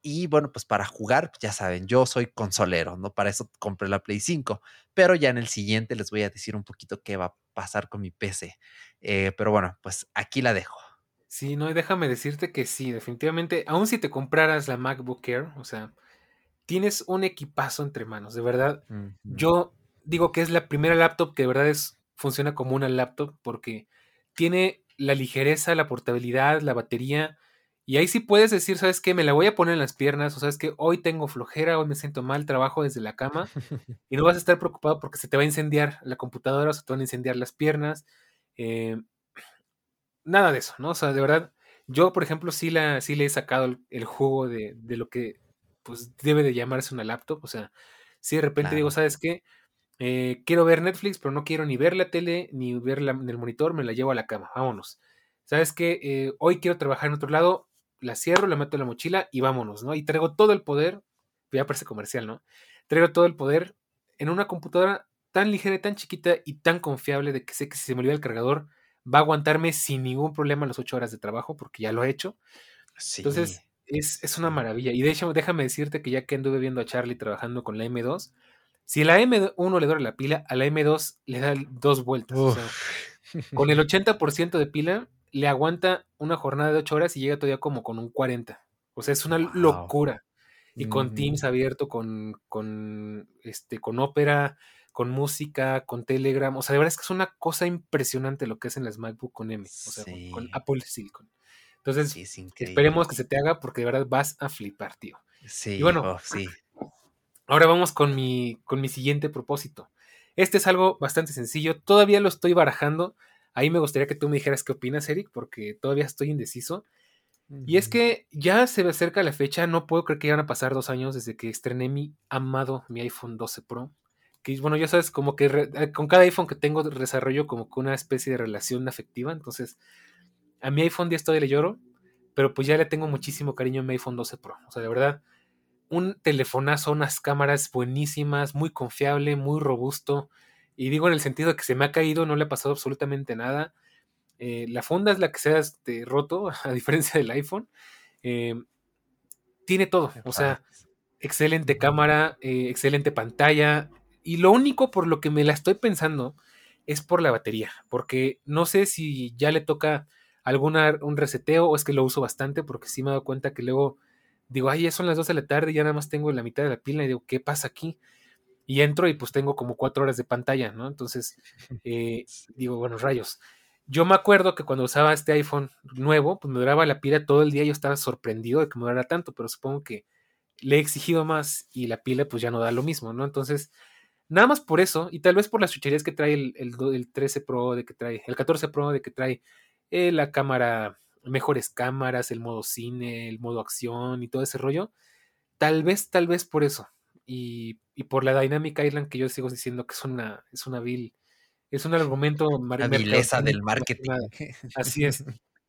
Speaker 2: Y bueno, pues para jugar, ya saben, yo soy consolero, ¿no? Para eso compré la Play 5. Pero ya en el siguiente les voy a decir un poquito qué va a pasar con mi PC. Eh, pero bueno, pues aquí la dejo.
Speaker 1: Sí, no, déjame decirte que sí, definitivamente, aun si te compraras la MacBook Air, o sea, tienes un equipazo entre manos, de verdad. Yo digo que es la primera laptop que de verdad es funciona como una laptop porque tiene la ligereza, la portabilidad, la batería. Y ahí sí puedes decir, ¿sabes qué? Me la voy a poner en las piernas, o sabes que hoy tengo flojera, hoy me siento mal, trabajo desde la cama y no vas a estar preocupado porque se te va a incendiar la computadora o se te van a incendiar las piernas. Eh, nada de eso, ¿no? O sea, de verdad, yo, por ejemplo, sí, la, sí le he sacado el, jugo de, lo que pues debe de llamarse una laptop. O sea, si de repente digo, ¿sabes qué? Eh, quiero ver Netflix, pero no quiero ni ver la tele ni verla en el monitor, me la llevo a la cama, vámonos. ¿Sabes qué? Eh, hoy quiero trabajar en otro lado, la cierro, la meto en la mochila y vámonos, ¿no? Y traigo todo el poder, ya parece comercial, ¿no? Traigo todo el poder en una computadora tan ligera, tan chiquita y tan confiable de que sé que si se me olvida el cargador va a aguantarme sin ningún problema las ocho horas de trabajo porque ya lo he hecho. Entonces, es, es, una maravilla. Y de hecho, déjame decirte que ya que anduve viendo a Charlie trabajando con la M2, si la M1 le dura la pila, a la M2 le da dos vueltas. con el 80% de pila le aguanta una jornada de 8 horas y llega todavía como con un 40. O sea, es una locura. Y con Teams abierto, con, con, este, con Opera, con música, con Telegram. O sea, de verdad es que es una cosa impresionante lo que hacen las MacBook con M, o sea, con, Apple Silicon. Entonces, esperemos que se te haga porque de verdad vas a flipar, tío.
Speaker 2: Sí, y bueno, oh, sí.
Speaker 1: Ahora vamos con mi, con mi siguiente propósito. Este es algo bastante sencillo, todavía lo estoy barajando. Ahí me gustaría que tú me dijeras qué opinas, Eric, porque todavía estoy indeciso. Y es que ya se acerca la fecha, no puedo creer que ya van a pasar dos años desde que estrené mi amado, mi iPhone 12 Pro. Que bueno, ya sabes, como que eh, con cada iPhone que tengo desarrollo como que una especie de relación afectiva. Entonces, a mi iPhone 10 todavía le lloro, pero pues ya le tengo muchísimo cariño a mi iPhone 12 Pro. O sea, de verdad, un telefonazo, unas cámaras buenísimas, muy confiable, muy robusto. Y digo en el sentido de que se me ha caído, no le ha pasado absolutamente nada. Eh, la funda es la que se ha este, roto, a diferencia del iPhone. Eh, tiene todo, o sea, excelente cámara, eh, excelente pantalla. Y lo único por lo que me la estoy pensando es por la batería, porque no sé si ya le toca alguna un reseteo o es que lo uso bastante, porque sí me he dado cuenta que luego digo, ay, ya son las 2 de la tarde y ya nada más tengo la mitad de la pila y digo, ¿qué pasa aquí? Y entro y pues tengo como cuatro horas de pantalla, ¿no? Entonces, eh, digo, bueno, rayos. Yo me acuerdo que cuando usaba este iPhone nuevo, pues me duraba la pila todo el día, yo estaba sorprendido de que me durara tanto, pero supongo que le he exigido más y la pila pues ya no da lo mismo, ¿no? Entonces, nada más por eso, y tal vez por las chucherías que trae el, el, 13 Pro, de que trae, el 14 Pro, de que trae eh, la cámara mejores cámaras, el modo cine, el modo acción y todo ese rollo. Tal vez, tal vez por eso. Y, por la Dynamic Island que yo sigo diciendo que es una, es una vil, es un argumento
Speaker 2: La vileza del marketing.
Speaker 1: Así es.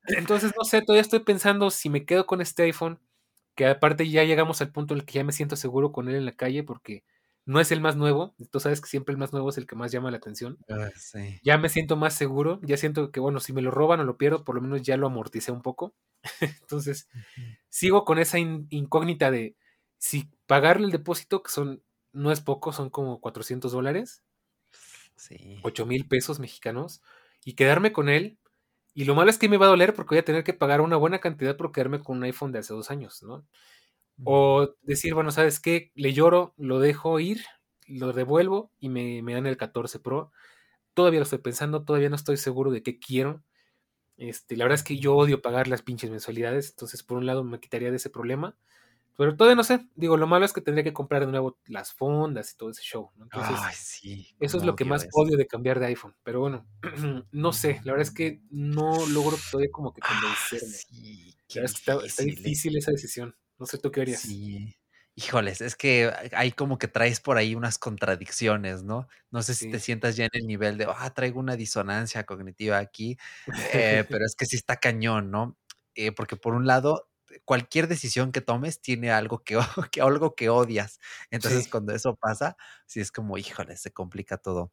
Speaker 1: Entonces, no sé, todavía estoy pensando si me quedo con este iPhone, que aparte ya llegamos al punto en el que ya me siento seguro con él en la calle, porque no es el más nuevo. Tú sabes que siempre el más nuevo es el que más llama la atención.
Speaker 2: Ah, sí.
Speaker 1: Ya me siento más seguro, ya siento que, bueno, si me lo roban o lo pierdo, por lo menos ya lo amorticé un poco. Entonces, sigo con esa incógnita de si pagarle el depósito, que son, no es poco, son como 400 dólares,
Speaker 2: sí.
Speaker 1: 8 mil pesos mexicanos, y quedarme con él. Y lo malo es que me va a doler porque voy a tener que pagar una buena cantidad por quedarme con un iPhone de hace dos años, ¿no? O decir, bueno, ¿sabes qué? Le lloro, lo dejo ir, lo devuelvo y me, me dan el 14 Pro. Todavía lo estoy pensando, todavía no estoy seguro de qué quiero. Este, la verdad es que yo odio pagar las pinches mensualidades, entonces por un lado me quitaría de ese problema. Pero todavía no sé. Digo, lo malo es que tendría que comprar de nuevo las fondas y todo ese show. Entonces,
Speaker 2: Ay, sí.
Speaker 1: Eso es lo que más odio de cambiar de iPhone. Pero bueno, no sé. La verdad es que no logro todavía como que
Speaker 2: Ah,
Speaker 1: convencerme.
Speaker 2: sí,
Speaker 1: la verdad es que está, está
Speaker 2: ¿eh?
Speaker 1: difícil esa decisión. No sé tú qué harías.
Speaker 2: Sí. Híjoles, es que hay como que traes por ahí unas contradicciones, ¿no? No sé si te sientas ya en el nivel de, ah, traigo una disonancia cognitiva aquí, eh, pero es que sí está cañón, ¿no? Eh, porque por un lado, cualquier decisión que tomes tiene algo que, que algo que odias. Entonces,
Speaker 1: Sí.
Speaker 2: cuando eso pasa, sí es como, híjole, se complica todo.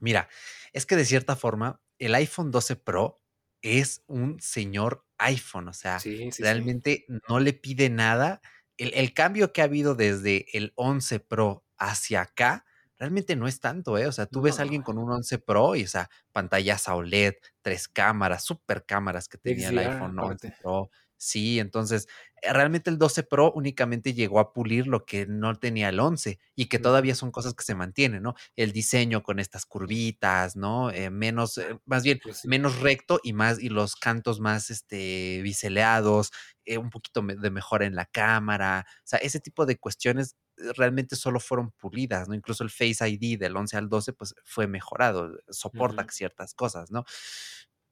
Speaker 2: Mira, es que de cierta forma, el iPhone 12 Pro es un señor iPhone, o sea,
Speaker 1: Sí, sí, sí.
Speaker 2: realmente no le pide nada. El, el cambio que ha habido desde el 11 Pro hacia acá, realmente no es tanto, ¿eh? O sea, tú ves a alguien con un 11 Pro y, o sea, pantallas OLED, tres cámaras, super cámaras que tenía el iPhone 11
Speaker 1: aparte.
Speaker 2: Pro. Sí, entonces, eh, realmente el 12 Pro únicamente llegó a pulir lo que no tenía el 11 y que todavía son cosas que se mantienen, ¿no? El diseño con estas curvitas, ¿no? Eh, menos, eh, más bien,
Speaker 1: Pues sí.
Speaker 2: menos recto y más, y los cantos más, este, biseleados, eh, un poquito de mejora en la cámara, o sea, ese tipo de cuestiones realmente solo fueron pulidas, ¿no? Incluso el Face ID del 11 al 12, pues fue mejorado, soporta
Speaker 1: Ujú.
Speaker 2: ciertas cosas, ¿no?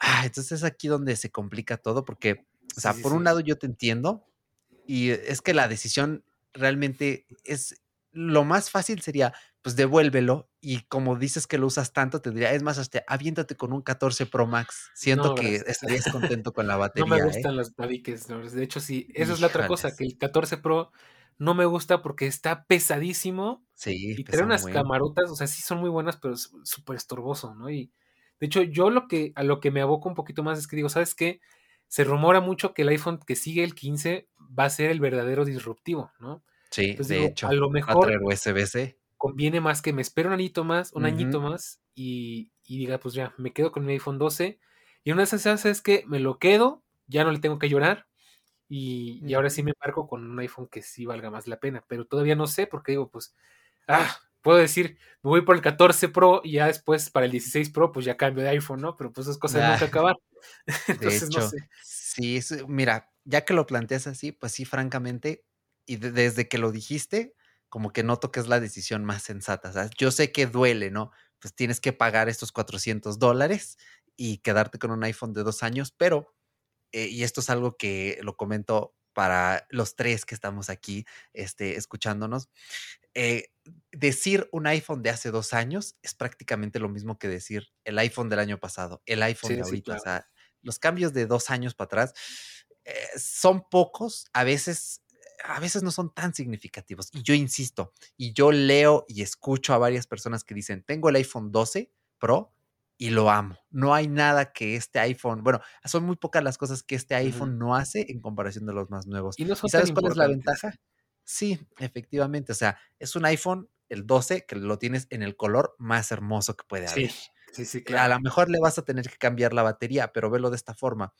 Speaker 2: Ah, entonces es aquí donde se complica todo porque, o sea,
Speaker 1: sí,
Speaker 2: por un lado yo te entiendo y es que la decisión realmente es lo más fácil sería, pues devuélvelo y como dices que lo usas tanto, te diría, es más, hasta aviéntate con un 14 Pro Max. Siento
Speaker 1: No,
Speaker 2: que estarías contento con la
Speaker 1: No me
Speaker 2: batería, ¿eh?
Speaker 1: gustan los tabiques, ¿no? De hecho, sí, esa es la otra cosa, que el 14 Pro no me gusta porque está pesadísimo
Speaker 2: Sí,
Speaker 1: y trae unas camarotas, o sea, sí son muy buenas, pero es súper estorboso, ¿no? Y de hecho, yo lo que a lo que me aboco un poquito más es que digo, ¿sabes qué? Se rumora mucho que el iPhone que sigue el 15 va a ser el verdadero disruptivo, ¿no?
Speaker 2: Sí,
Speaker 1: Entonces
Speaker 2: de
Speaker 1: digo, a
Speaker 2: hecho,
Speaker 1: lo
Speaker 2: a traer
Speaker 1: mejor
Speaker 2: USB-C.
Speaker 1: conviene más que me espere un añito más, un añito más y, y diga, pues ya, me quedo con mi iPhone 12 y una de esas es que me lo quedo, ya no le tengo que llorar y, y ahora sí me marco con un iPhone que sí valga más la pena, pero todavía no sé porque digo, pues, ah, puedo decir, me voy por el 14 Pro y ya después para el 16 Pro, pues ya cambio de iPhone, ¿no? Pero pues es cosa de
Speaker 2: Ah,
Speaker 1: nunca acabar.
Speaker 2: de
Speaker 1: Entonces, no
Speaker 2: hecho,
Speaker 1: sé.
Speaker 2: sí, es mira, ya que lo planteas así, pues sí, francamente, y de desde que lo dijiste, como que noto que es la decisión más sensata, o sea, yo sé que duele, ¿no? Pues tienes que pagar estos 400 dólares y quedarte con un iPhone de 2 años, pero, eh, y esto es algo que lo comento para los 3 que estamos aquí, este, escuchándonos, eh, decir un iPhone de hace 2 años es prácticamente lo mismo que decir el iPhone del año pasado, el iPhone
Speaker 1: Sí,
Speaker 2: de
Speaker 1: sí,
Speaker 2: ahorita, o sea, los cambios de 2 años para atrás, eh, son pocos, a veces a veces no son tan significativos. Y yo insisto, y yo leo y escucho a varias personas que dicen: "Tengo el iPhone 12 Pro y lo amo. No hay nada que este iPhone", bueno, son muy pocas las cosas que este iPhone no hace en comparación de los más nuevos.
Speaker 1: Y no
Speaker 2: ¿Y sabes cuál es la ventaja? Sí, efectivamente, o sea, es un iPhone, el 12, que lo tienes en el color más hermoso que puede haber.
Speaker 1: Sí, sí, sí,
Speaker 2: Eh, a
Speaker 1: claro.
Speaker 2: la mejor le vas a tener que cambiar la batería, pero velo de esta forma,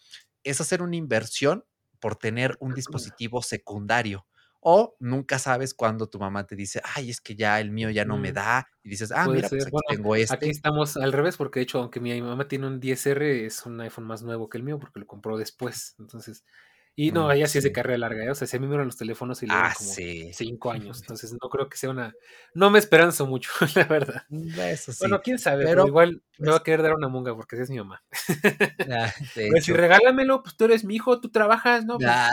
Speaker 2: es hacer una inversión por tener un dispositivo secundario, o nunca sabes cuándo tu mamá te dice: "Ay, es que ya el mío ya no me da", y dices: "Ah,
Speaker 1: Puede
Speaker 2: mira, pues aquí
Speaker 1: Bueno,
Speaker 2: tengo
Speaker 1: aquí
Speaker 2: este".
Speaker 1: estamos al revés, porque de hecho, aunque mi mamá tiene un 10R, es un iPhone más nuevo que el mío, porque lo compró después. Entonces, y no, ella sí es de carrera larga, ¿eh? O sea, si mí me duran los teléfonos y le
Speaker 2: Ah,
Speaker 1: como
Speaker 2: sí.
Speaker 1: 5 años. Entonces, no creo que sea una no me esperanzo mucho, la verdad.
Speaker 2: Mm, eso sí,
Speaker 1: Bueno, quién sabe, pero
Speaker 2: pero,
Speaker 1: igual me va
Speaker 2: pues
Speaker 1: a querer dar una munga porque es mi mamá.
Speaker 2: Ah,
Speaker 1: decir:
Speaker 2: hecho.
Speaker 1: "Regálamelo, pues tú eres mi hijo, tú trabajas, ¿no? Pues,
Speaker 2: Ah.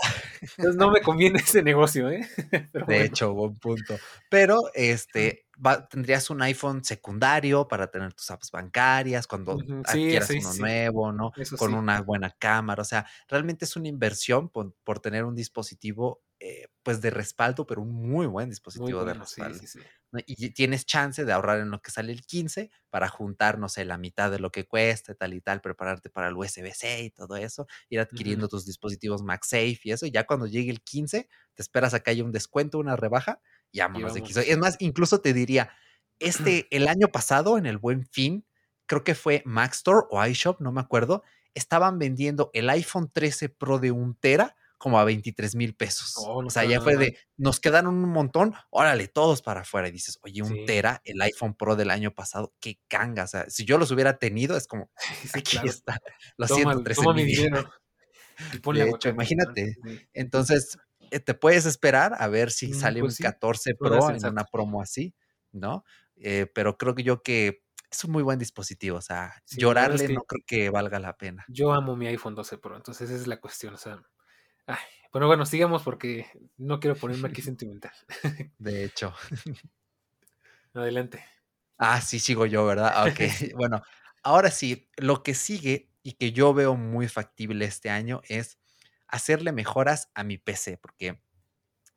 Speaker 1: entonces no me conviene ese negocio, ¿eh?" Pero
Speaker 2: De
Speaker 1: bueno.
Speaker 2: hecho, buen punto. Pero, este, va tendrías un iPhone secundario para tener tus apps bancarias cuando.
Speaker 1: Sí,
Speaker 2: adquieras
Speaker 1: sí,
Speaker 2: uno
Speaker 1: sí.
Speaker 2: nuevo, ¿no?
Speaker 1: Eso
Speaker 2: Con una buena cámara, o sea, realmente es una inversión por por tener un dispositivo, eh, pues de respaldo, pero un muy buen
Speaker 1: Muy
Speaker 2: dispositivo de
Speaker 1: bueno, sí,
Speaker 2: respaldo.
Speaker 1: sí, sí.
Speaker 2: ¿no? Y tienes chance de ahorrar en lo que sale el 15 para juntar, no sé, la mitad de lo que cueste, tal y tal, prepararte para el USB-C y todo eso, ir adquiriendo tus dispositivos MagSafe y eso, y ya cuando llegue el 15, te esperas a que haya un descuento, una rebaja, vámonos de
Speaker 1: vámonos.
Speaker 2: Es más, incluso te diría, este, el año pasado, en el Buen Fin, creo que fue Mac Store o iShop, no me acuerdo, estaban vendiendo el iPhone 13 Pro de un tera como a 23 mil pesos.
Speaker 1: Oh, no
Speaker 2: O sea, ya fue de, nos quedaron un montón, órale, todos para afuera. Y dices, oye, un
Speaker 1: Sí.
Speaker 2: tera, el iPhone Pro del año pasado, qué ganga. O sea, si yo los hubiera tenido, es como,
Speaker 1: Sí,
Speaker 2: aquí
Speaker 1: claro.
Speaker 2: está, lo
Speaker 1: Toma
Speaker 2: siento, 13
Speaker 1: toma mi dinero y
Speaker 2: De hecho, imagínate.
Speaker 1: Sí.
Speaker 2: Entonces, te puedes esperar a ver si
Speaker 1: Mm,
Speaker 2: sale
Speaker 1: pues
Speaker 2: un
Speaker 1: sí,
Speaker 2: 14
Speaker 1: suena
Speaker 2: Pro en una promo así, ¿no? Eh, pero creo que yo que es un muy buen dispositivo. O sea,
Speaker 1: Sí, es
Speaker 2: llorarle
Speaker 1: que
Speaker 2: no creo que valga la pena.
Speaker 1: yo amo mi iPhone 12 Pro, entonces esa es la cuestión, o sea, ay, pero bueno, sigamos porque no quiero ponerme aquí sentimental.
Speaker 2: De hecho.
Speaker 1: Adelante.
Speaker 2: Ah, sí, sigo yo, ¿verdad? Ah.
Speaker 1: Sí.
Speaker 2: Bueno, ahora sí, lo que sigue y que yo veo muy factible este año es hacerle mejoras a mi PC, porque,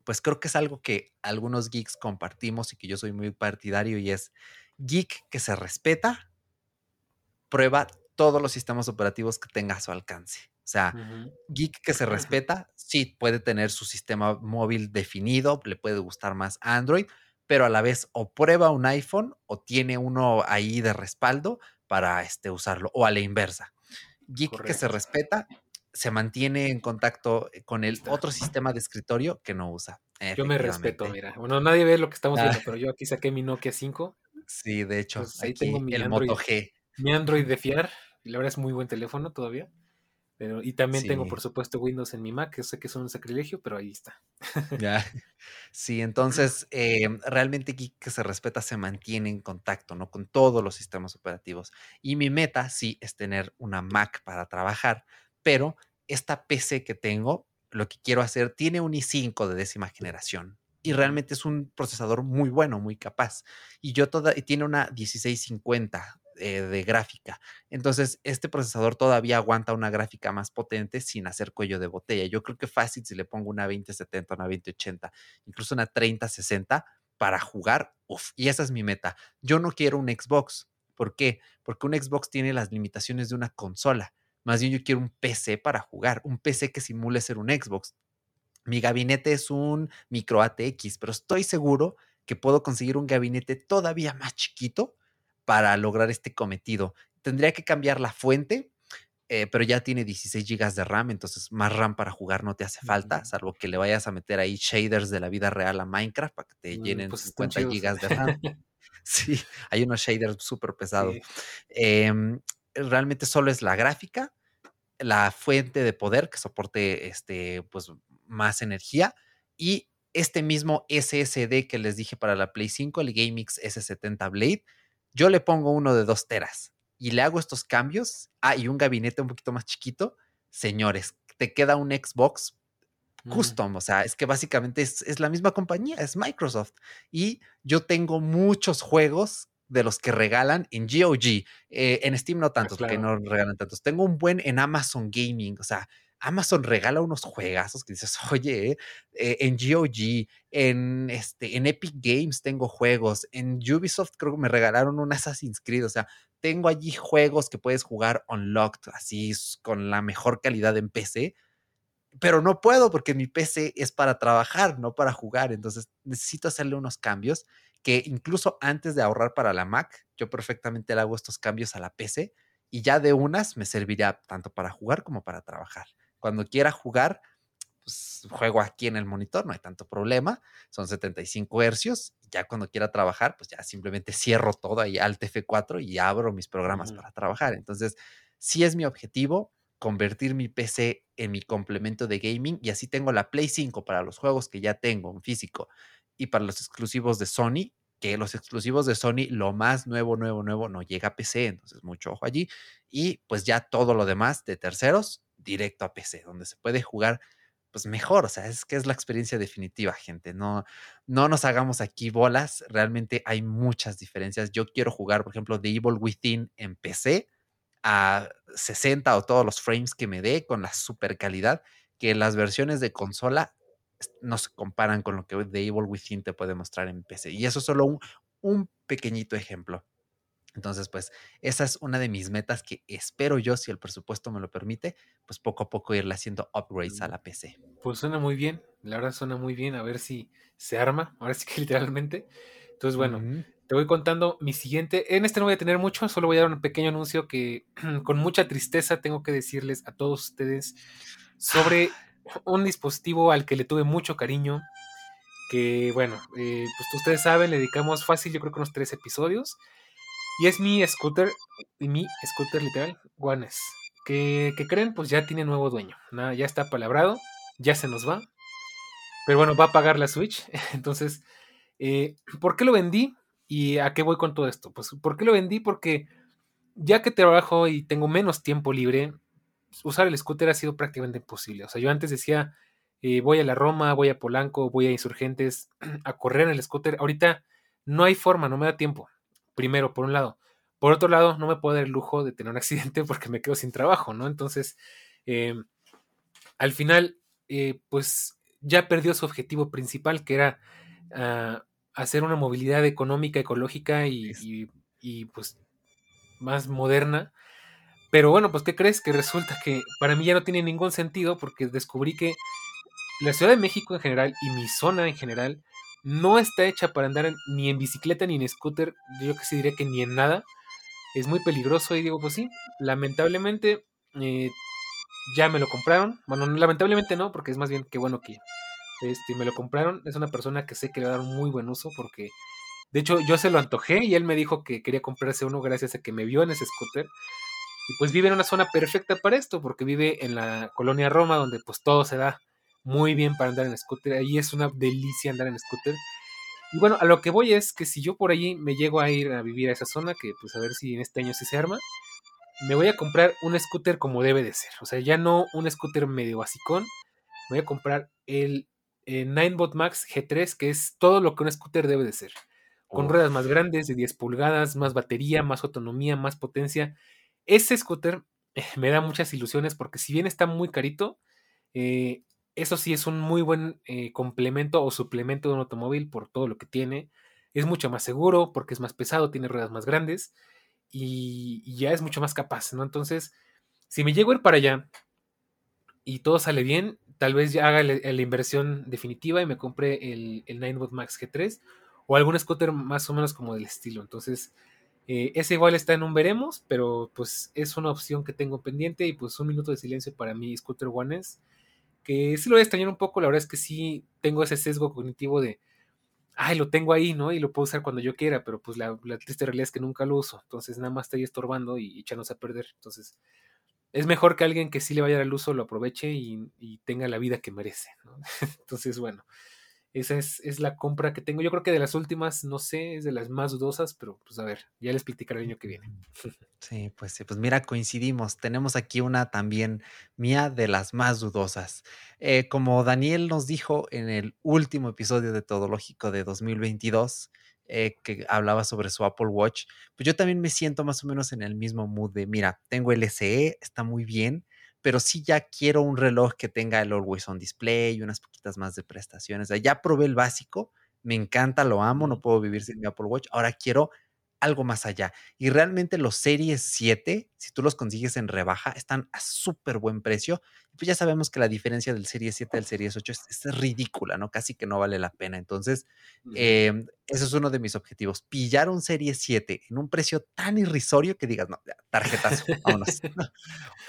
Speaker 2: pues, creo que es algo que algunos geeks compartimos y que yo soy muy partidario, y es geek que se respeta prueba todos los sistemas operativos que tenga a su alcance. O sea, geek que se respeta, sí, puede tener su sistema móvil definido, le puede gustar más Android, pero a la vez o prueba un iPhone o tiene uno ahí de respaldo para, este, usarlo, o a la inversa. Geek que se respeta, se mantiene en contacto, eh, con el otro sistema de escritorio que no usa.
Speaker 1: Yo me respeto, mira. Bueno, nadie ve lo que estamos
Speaker 2: Ah.
Speaker 1: viendo, pero yo aquí saqué mi Nokia 5.
Speaker 2: Sí, de hecho,
Speaker 1: Entonces, ahí tengo
Speaker 2: aquí
Speaker 1: mi
Speaker 2: el
Speaker 1: Android
Speaker 2: Moto G.
Speaker 1: mi Android de fiar, y la verdad es muy buen teléfono todavía. Pero y también tengo, por supuesto, Windows en mi Mac, que sé que es un sacrilegio, pero ahí está.
Speaker 2: Ya. Sí, entonces, em, realmente geek que se respeta se mantiene en contacto, ¿no? Con todos los sistemas operativos. Y mi meta sí es tener una Mac para trabajar, pero esta PC que tengo, lo que quiero hacer, tiene un i5 de décima generación y realmente es un procesador muy bueno, muy capaz. Y yo toda y tiene una 1650, eh, de gráfica. Entonces, este procesador todavía aguanta una gráfica más potente sin hacer cuello de botella. Yo creo que fácil si le pongo una 2070, una 2080, incluso una 3060 para jugar, uf, y esa es mi meta. Yo no quiero un Xbox. ¿Por qué? Porque un Xbox tiene las limitaciones de una consola. Más bien yo quiero un PC para jugar, un PC que simule ser un Xbox. Mi gabinete es un micro ATX, pero estoy seguro que puedo conseguir un gabinete todavía más chiquito para lograr este cometido. Tendría que cambiar la fuente, eh, pero ya tiene 16 gigas de RAM, entonces más RAM para jugar no te hace falta, salvo que le vayas a meter ahí shaders de la vida real a Minecraft para que te
Speaker 1: Mm,
Speaker 2: llenen
Speaker 1: pues están
Speaker 2: 50
Speaker 1: chidos.
Speaker 2: gigas de RAM. Sí, hay unos shaders súper pesados.
Speaker 1: Sí.
Speaker 2: Em, realmente solo es la gráfica, la fuente de poder que soporte, este, pues, más energía y este mismo SSD que les dije para la Play 5, el GameX S70 Blade, yo le pongo uno de 2 teras y le hago estos cambios. Ah, y un gabinete un poquito más chiquito. Señores, te queda un Xbox
Speaker 1: Mm.
Speaker 2: custom, o sea, es que básicamente es, es la misma compañía, es Microsoft. Y yo tengo muchos juegos de los que regalan en GOG. eh, en Steam no
Speaker 1: Ah,
Speaker 2: tantos, porque no regalan tantos. Tengo un buen en Amazon Gaming, o sea, Amazon regala unos juegazos que dices, oye, eh, en GOG, en, este, en Epic Games tengo juegos, en Ubisoft creo que me regalaron un Assassin's Creed, o sea, tengo allí juegos que puedes jugar unlocked, así con la mejor calidad en PC, pero no puedo porque mi PC es para trabajar, no para jugar. Entonces necesito hacerle unos cambios que incluso antes de ahorrar para la Mac, yo perfectamente le hago estos cambios a la PC y ya de unas me serviría tanto para jugar como para trabajar. Cuando quiera jugar, pues juego aquí en el monitor, no hay tanto problema, son 75 hercios. Ya cuando quiera trabajar, pues ya simplemente cierro todo ahí Alt F4 y abro mis programas para trabajar. Entonces, sí es mi objetivo convertir mi PC en mi complemento de gaming y así tengo la Play 5 para los juegos que ya tengo en físico y para los exclusivos de Sony, que los exclusivos de Sony, lo más nuevo, nuevo, nuevo, no llega a PC, entonces mucho ojo allí. Y pues ya todo lo demás de terceros, directo a PC, donde se puede jugar pues mejor, o sea, es que es la experiencia definitiva, gente. No, no nos hagamos aquí bolas, realmente hay muchas diferencias. Yo quiero jugar, por ejemplo, The Evil Within en PC a 60 o todos los frames que me dé con la super calidad, que las versiones de consola no se comparan con lo que The Evil Within te puede mostrar en PC. Y eso es solo un, un pequeñito ejemplo. Entonces, pues esa es una de mis metas que espero yo, si el presupuesto me lo permite, pues poco a poco irle haciendo upgrades a la PC.
Speaker 1: Pues suena muy bien, la verdad suena muy bien, a ver si se arma, ahora sí que literalmente. Entonces, bueno, te voy contando mi siguiente. En este no voy a tener mucho, solo voy a dar un pequeño anuncio que con mucha tristeza tengo que decirles a todos ustedes sobre un dispositivo al que le tuve mucho cariño. Que bueno, eh, pues ustedes saben, le dedicamos fácil, yo creo que unos tres episodios. Y es mi scooter, mi scooter literal, One S. Que, creen, pues ya tiene nuevo dueño. Nada, ya está palabrado, ya se nos va. Pero bueno, va a pagar la Switch. Entonces, eh, ¿por qué lo vendí? ¿Y a qué voy con todo esto? Pues, ¿por qué lo vendí? Porque ya que trabajo y tengo menos tiempo libre, usar el scooter ha sido prácticamente imposible. O sea, yo antes decía, eh, voy a la Roma, voy a Polanco, voy a Insurgentes a correr en el scooter. Ahorita no hay forma, no me da tiempo. Primero, por un lado. Por otro lado, no me puedo dar el lujo de tener un accidente porque me quedo sin trabajo, ¿no? Entonces, em, al final, eh, pues ya perdió su objetivo principal, que era ah, hacer una movilidad económica, ecológica y, pues más moderna. Pero bueno, pues ¿qué crees? Que resulta que para mí ya no tiene ningún sentido porque descubrí que la Ciudad de México en general y mi zona en general no está hecha para andar ni en bicicleta ni en scooter, yo que sí diría que ni en nada. Es muy peligroso y digo, pues sí, lamentablemente eh, ya me lo compraron. Bueno, lamentablemente no, porque es más bien que bueno que este, me lo compraron. Es una persona que sé que le va a dar un muy buen uso porque, de hecho, yo se lo antojé y él me dijo que quería comprarse uno gracias a que me vio en ese scooter. Y pues vive en una zona perfecta para esto, porque vive en la colonia Roma, donde pues todo se da muy bien para andar en scooter. Ahí es una delicia andar en scooter. Y bueno, a lo que voy es que si yo por allí me llego a ir a vivir a esa zona, que pues a ver si en este año sí se arma, me voy a comprar un scooter como debe de ser. O sea, ya no un scooter medio basicón, voy a comprar el eh, Ninebot Max G3, que es todo lo que un scooter debe de ser. Con ruedas más grandes, de 10 pulgadas, más batería, más autonomía, más potencia. Ese scooter eh, me da muchas ilusiones porque si bien está muy carito, eh, eso sí es un muy buen complemento o suplemento de un automóvil por todo lo que tiene. Es mucho más seguro porque es más pesado, tiene ruedas más grandes y, ya es mucho más capaz, ¿no? Entonces, si me llego a ir para allá y todo sale bien, tal vez ya haga la, inversión definitiva y me compre el, el Ninebot Max G3 o algún scooter más o menos como del estilo. Entonces, eh, ese igual está en un veremos, pero pues es una opción que tengo pendiente y pues un minuto de silencio para mi scooter One S, que sí lo voy a extrañar un poco, la verdad es que sí tengo ese sesgo cognitivo de, ay, lo tengo ahí, ¿no? Y lo puedo usar cuando yo quiera, pero pues la, triste realidad es que nunca lo uso, entonces nada más estoy estorbando y echándose a perder, entonces es mejor que alguien que sí le vaya al uso lo aproveche y, tenga la vida que merece. Entonces, bueno, esa es, la compra que tengo. Yo creo que de las últimas, no sé, es de las más dudosas, pero pues a ver, ya les platicaré el año que viene.
Speaker 2: Sí, pues sí, pues mira, coincidimos. Tenemos aquí una también mía de las más dudosas. Eh, como Daniel nos dijo en el último episodio de Todo Lógico de 2022, eh, que hablaba sobre su Apple Watch, pues yo también me siento más o menos en el mismo mood de, mira, tengo el SE, está muy bien, pero sí ya quiero un reloj que tenga el Always On Display y unas poquitas más de prestaciones. ya probé el básico, me encanta, lo amo, no puedo vivir sin mi Apple Watch. Ahora quiero algo más allá. Y realmente los Series 7, si tú los consigues en rebaja, están a súper buen precio. Pues ya sabemos que la diferencia del Series 7 al Series 8 es, ridícula, ¿no? Casi que no vale la pena. Entonces, eso es uno de mis objetivos. Pillar un Series 7 en un precio tan irrisorio que digas, no, tarjetazo, vámonos.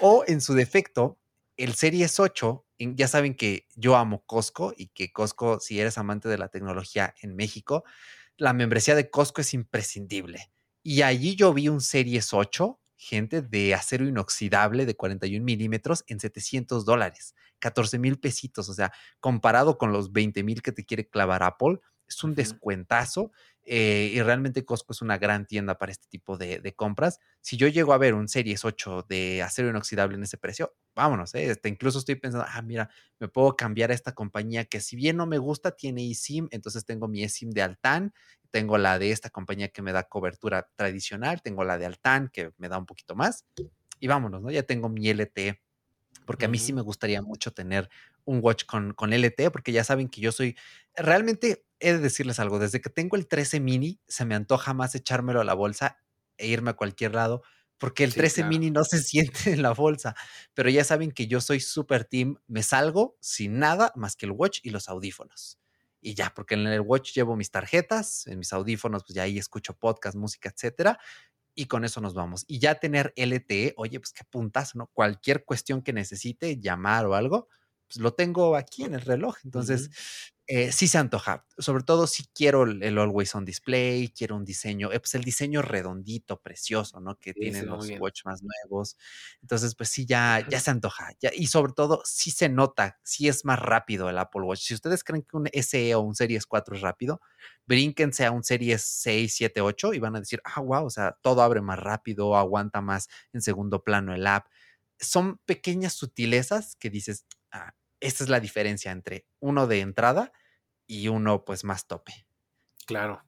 Speaker 2: o en su defecto, el Series 8, ya saben que yo amo Costco y que Costco, si eres amante de la tecnología en México, la membresía de Costco es imprescindible. Y allí yo vi un Series 8, gente, de acero inoxidable de 41 milímetros en 700 dólares, 14 mil pesitos. O sea, comparado con los 20 mil que te quiere clavar Apple, es un descuentazo eh, y realmente Costco es una gran tienda para este tipo de, compras. Si yo llego a ver un Series 8 de acero inoxidable en ese precio, vámonos, ¿eh? este, incluso estoy pensando, ah, mira, me puedo cambiar a esta compañía que si bien no me gusta, tiene eSIM, entonces tengo mi eSIM de Altan, tengo la de esta compañía que me da cobertura tradicional, tengo la de Altan que me da un poquito más y vámonos, ¿no? Ya tengo mi LTE porque a mí sí me gustaría mucho tener un watch con, con LT, porque ya saben que yo soy, realmente he de decirles algo, desde que tengo el 13 mini, se me antoja más echármelo a la bolsa e irme a cualquier lado, porque el
Speaker 1: Sí,
Speaker 2: 13
Speaker 1: claro.
Speaker 2: mini no se siente en la bolsa, pero ya saben que yo soy super team, me salgo sin nada más que el watch y los audífonos. Y ya, porque en el watch llevo mis tarjetas, en mis audífonos, pues ya ahí escucho podcast, música, etcétera, y con eso nos vamos. Y ya tener LTE, oye, pues qué puntazo, ¿no? Cualquier cuestión que necesite, llamar o algo, pues lo tengo aquí en el reloj. Entonces, eh, sí se antoja. Sobre todo si quiero el, el Always On Display, quiero un diseño, eh, pues el diseño redondito, precioso, ¿no? Que
Speaker 1: Sí,
Speaker 2: tienen los. Watch más nuevos. Entonces, pues sí, ya, ya se antoja. Ya, y sobre todo, sí se nota, sí es más rápido el Apple Watch. Si ustedes creen que un SE o un Series 4 es rápido, brínquense a un Series 6, 7, 8 y van a decir, ah, wow, o sea, todo abre más rápido, aguanta más en segundo plano el app. Son pequeñas sutilezas que dices, ah, esta es la diferencia entre uno de entrada y uno pues más tope.
Speaker 1: Claro.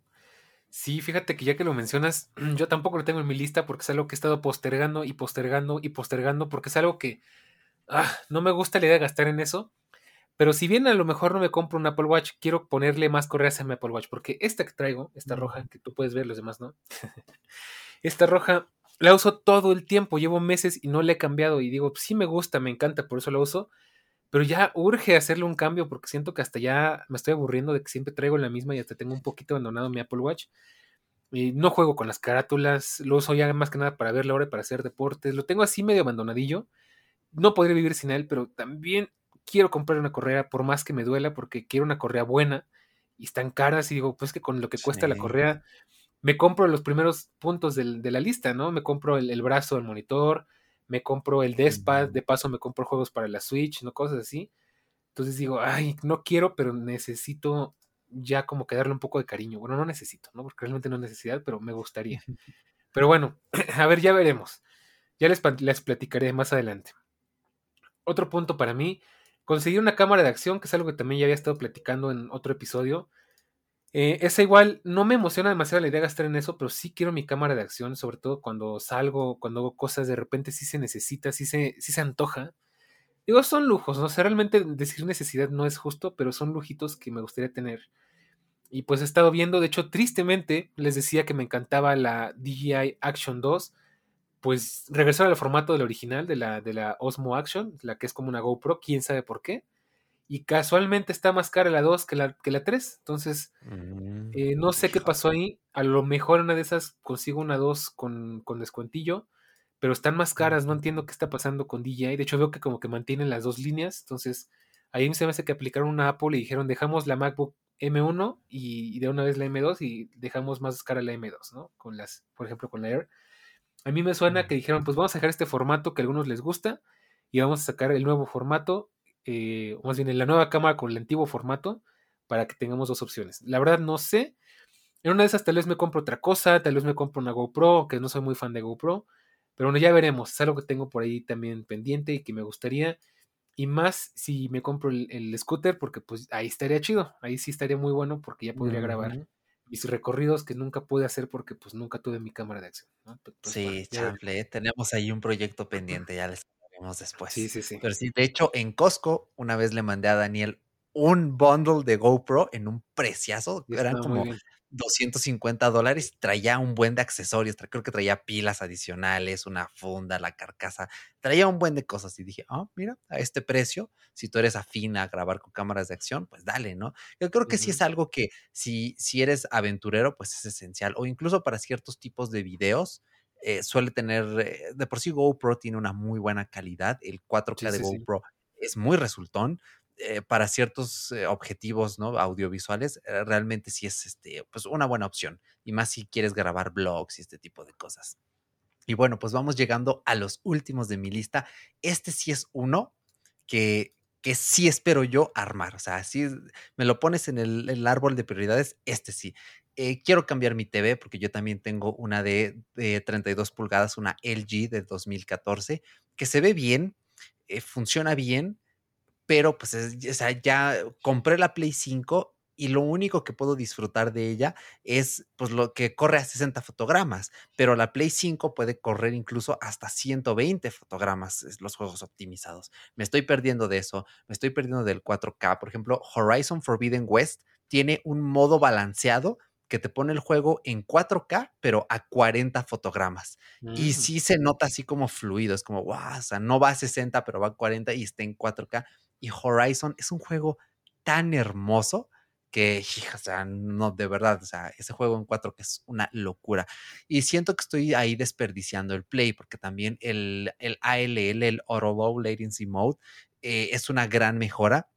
Speaker 1: Sí, fíjate que ya que lo mencionas, yo tampoco lo tengo en mi lista porque es algo que he estado postergando y postergando y postergando porque es algo que ah, no me gusta la idea de gastar en eso. Pero si bien a lo mejor no me compro un Apple Watch, quiero ponerle más correas a mi Apple Watch porque esta que traigo, esta roja, que tú puedes ver, los demás no, esta roja la uso todo el tiempo, llevo meses y no la he cambiado y digo, sí me gusta, me encanta, por eso la uso, pero ya urge hacerle un cambio porque siento que hasta ya me estoy aburriendo de que siempre traigo la misma y hasta tengo un poquito abandonado mi Apple Watch. Y no juego con las carátulas, lo uso ya más que nada para ver la hora, para hacer deportes, lo tengo así medio abandonadillo. No podría vivir sin él, pero también quiero comprar una correa por más que me duela porque quiero una correa buena y están caras y digo, pues que con lo que cuesta la correa me compro los primeros puntos del, de la lista, ¿no? Me compro el, el brazo del monitor, me compro el deskpad,
Speaker 2: Ujú.
Speaker 1: de paso me compro juegos para la Switch, ¿no? Cosas así. Entonces digo, ay, no quiero, pero necesito ya como que darle un poco de cariño. Bueno, no necesito, ¿no? Porque realmente no es necesidad, pero me gustaría. Pero bueno, a ver, ya veremos. Ya les, les platicaré más adelante. Otro punto para mí, conseguir una cámara de acción, que es algo que también ya había estado platicando en otro episodio. Eh, esa igual no me emociona demasiado la idea de gastar en eso, pero sí quiero mi cámara de acción, sobre todo cuando salgo, cuando hago cosas, de repente sí se necesita, sí se, sí se antoja. Digo, son lujos, ¿no? O sea, realmente decir necesidad no es justo, pero son lujitos que me gustaría tener. Y pues he estado viendo, de hecho, tristemente, les decía que me encantaba la DJI Action 2, pues regresar al formato del original, de la, de la Osmo Action, la que es como una GoPro, quién sabe por qué. Y casualmente está más cara la 2 que la, que la 3. Entonces,
Speaker 2: Mm,
Speaker 1: eh, no sé qué pasó ahí. A lo mejor una de esas consigo una 2 con, con descuentillo, pero están más caras. No entiendo qué está pasando con DJI. De hecho, veo que como que mantienen las dos líneas. Entonces, ahí se me hace que aplicaron una Apple y dijeron, dejamos la MacBook M1 y, y de una vez la M2 y dejamos más cara la M2, ¿no? Con las, por ejemplo, con la Air. A mí me suena que dijeron, pues vamos a dejar este formato que a algunos les gusta y vamos a sacar el nuevo formato, eh, o más bien la nueva cámara con el antiguo formato para que tengamos dos opciones. La verdad no sé. En una de esas tal vez me compro otra cosa, tal vez me compro una GoPro, que no soy muy fan de GoPro, pero bueno, ya veremos. Es algo que tengo por ahí también pendiente y que me gustaría. Y más si me compro el, el scooter, porque pues ahí estaría chido, ahí sí estaría muy bueno porque ya podría grabar mis recorridos que nunca pude hacer porque pues nunca tuve mi cámara de acción, Pues bueno,
Speaker 2: Sí,
Speaker 1: ya
Speaker 2: chanfle, ¿eh? Tenemos ahí un proyecto pendiente, ya les hablaremos
Speaker 1: Sí,
Speaker 2: después.
Speaker 1: sí, sí.
Speaker 2: Pero sí, de hecho, en Costco una vez le mandé a Daniel un bundle de GoPro en un preciazo,
Speaker 1: Y
Speaker 2: eran como
Speaker 1: bien.
Speaker 2: 250 dólares, traía un buen de accesorios, creo que traía pilas adicionales, una funda, la carcasa, traía un buen de cosas y dije, ah, mira, a este precio, si tú eres afín a grabar con cámaras de acción, pues dale, ¿no? Yo creo que sí es algo que si, si eres aventurero, pues es esencial, o incluso para ciertos tipos de videos, eh, suele tener, eh, de por sí GoPro tiene una muy buena calidad, el 4K
Speaker 1: Sí,
Speaker 2: de
Speaker 1: sí, sí.
Speaker 2: GoPro es muy resultón, eh, para ciertos objetivos ¿no? audiovisuales, realmente sí es este, pues una buena opción. Y más si quieres grabar blogs y este tipo de cosas. Y bueno, pues vamos llegando a los últimos de mi lista. Este sí es uno que, que sí espero yo armar. O sea, si me lo pones en el, el árbol de prioridades, este sí. Eh, quiero cambiar mi TV porque yo también tengo una de, de 32 pulgadas, una LG de 2014, que se ve bien, eh, funciona bien, pero pues ya compré la Play 5 y lo único que puedo disfrutar de ella es pues lo que corre a 60 fotogramas, pero la Play 5 puede correr incluso hasta 120 fotogramas los juegos optimizados. Me estoy perdiendo de eso, me estoy perdiendo del 4K. Por ejemplo, Horizon Forbidden West tiene un modo balanceado que te pone el juego en 4K, pero a 40 fotogramas. Y
Speaker 1: Mm.
Speaker 2: sí se nota así como fluido, es como, wow, o sea, no va a 60, pero va a 40 y está en 4K. Y Horizon es un juego tan hermoso que, hija, o sea, no, de verdad, o sea, ese juego en 4K es una locura. Y siento que estoy ahí desperdiciando el play, porque también el, el ALL, el Auto Low Latency Mode, eh, es una gran mejora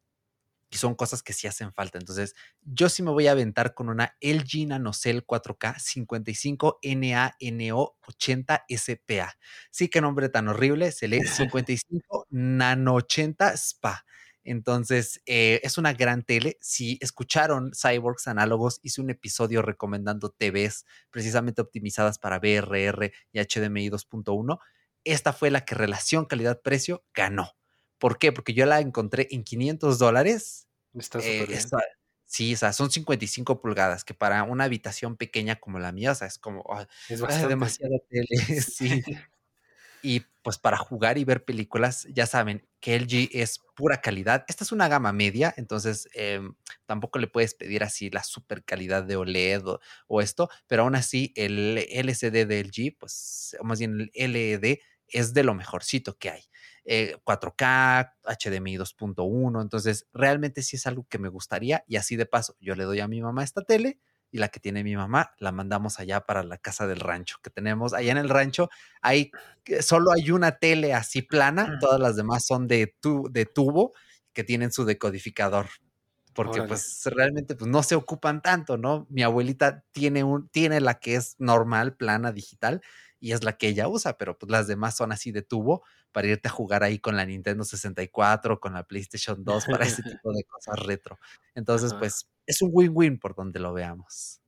Speaker 2: y son cosas que sí hacen falta. Entonces, yo sí me voy a aventar con una LG NanoCell 4K 55 NANO 80 SPA. Sí, qué nombre tan horrible, se lee 55 Nano 80 SPA. Entonces, eh, es una gran tele. Si escucharon Cyborgs Análogos, hice un episodio recomendando TVs precisamente optimizadas para BRR y HDMI 2.1. Esta fue la que relación calidad-precio ganó. ¿Por qué? Porque yo la encontré en 500 dólares.
Speaker 1: Está
Speaker 2: Eh, esta- sí, o sea, son 55 pulgadas, que para una habitación pequeña como la mía, o sea, es como ay,
Speaker 1: Es bastante.
Speaker 2: demasiada tele, sí. Y pues para jugar y ver películas, ya saben que LG es pura calidad. Esta es una gama media, entonces em, tampoco le puedes pedir así la super calidad de OLED o, o esto, pero aún así el LCD de LG, pues o más bien el LED es de lo mejorcito que hay. Eh, 4K, HDMI 2.1, entonces realmente sí es algo que me gustaría y así de paso yo le doy a mi mamá esta tele y la que tiene mi mamá la mandamos allá para la casa del rancho que tenemos. Allá en el rancho hay que solo hay una tele así plana, todas las demás son de, tu, de tubo que tienen su decodificador. Porque
Speaker 1: Órale.
Speaker 2: pues realmente pues, no se ocupan tanto, ¿no? Mi abuelita tiene, un, tiene la que es normal, plana, digital, y es la que ella usa, pero pues las demás son así de tubo para irte a jugar ahí con la Nintendo 64, con la PlayStation 2, para ese tipo de cosas retro. Entonces,
Speaker 1: Ajá.
Speaker 2: pues es un win-win por donde lo veamos.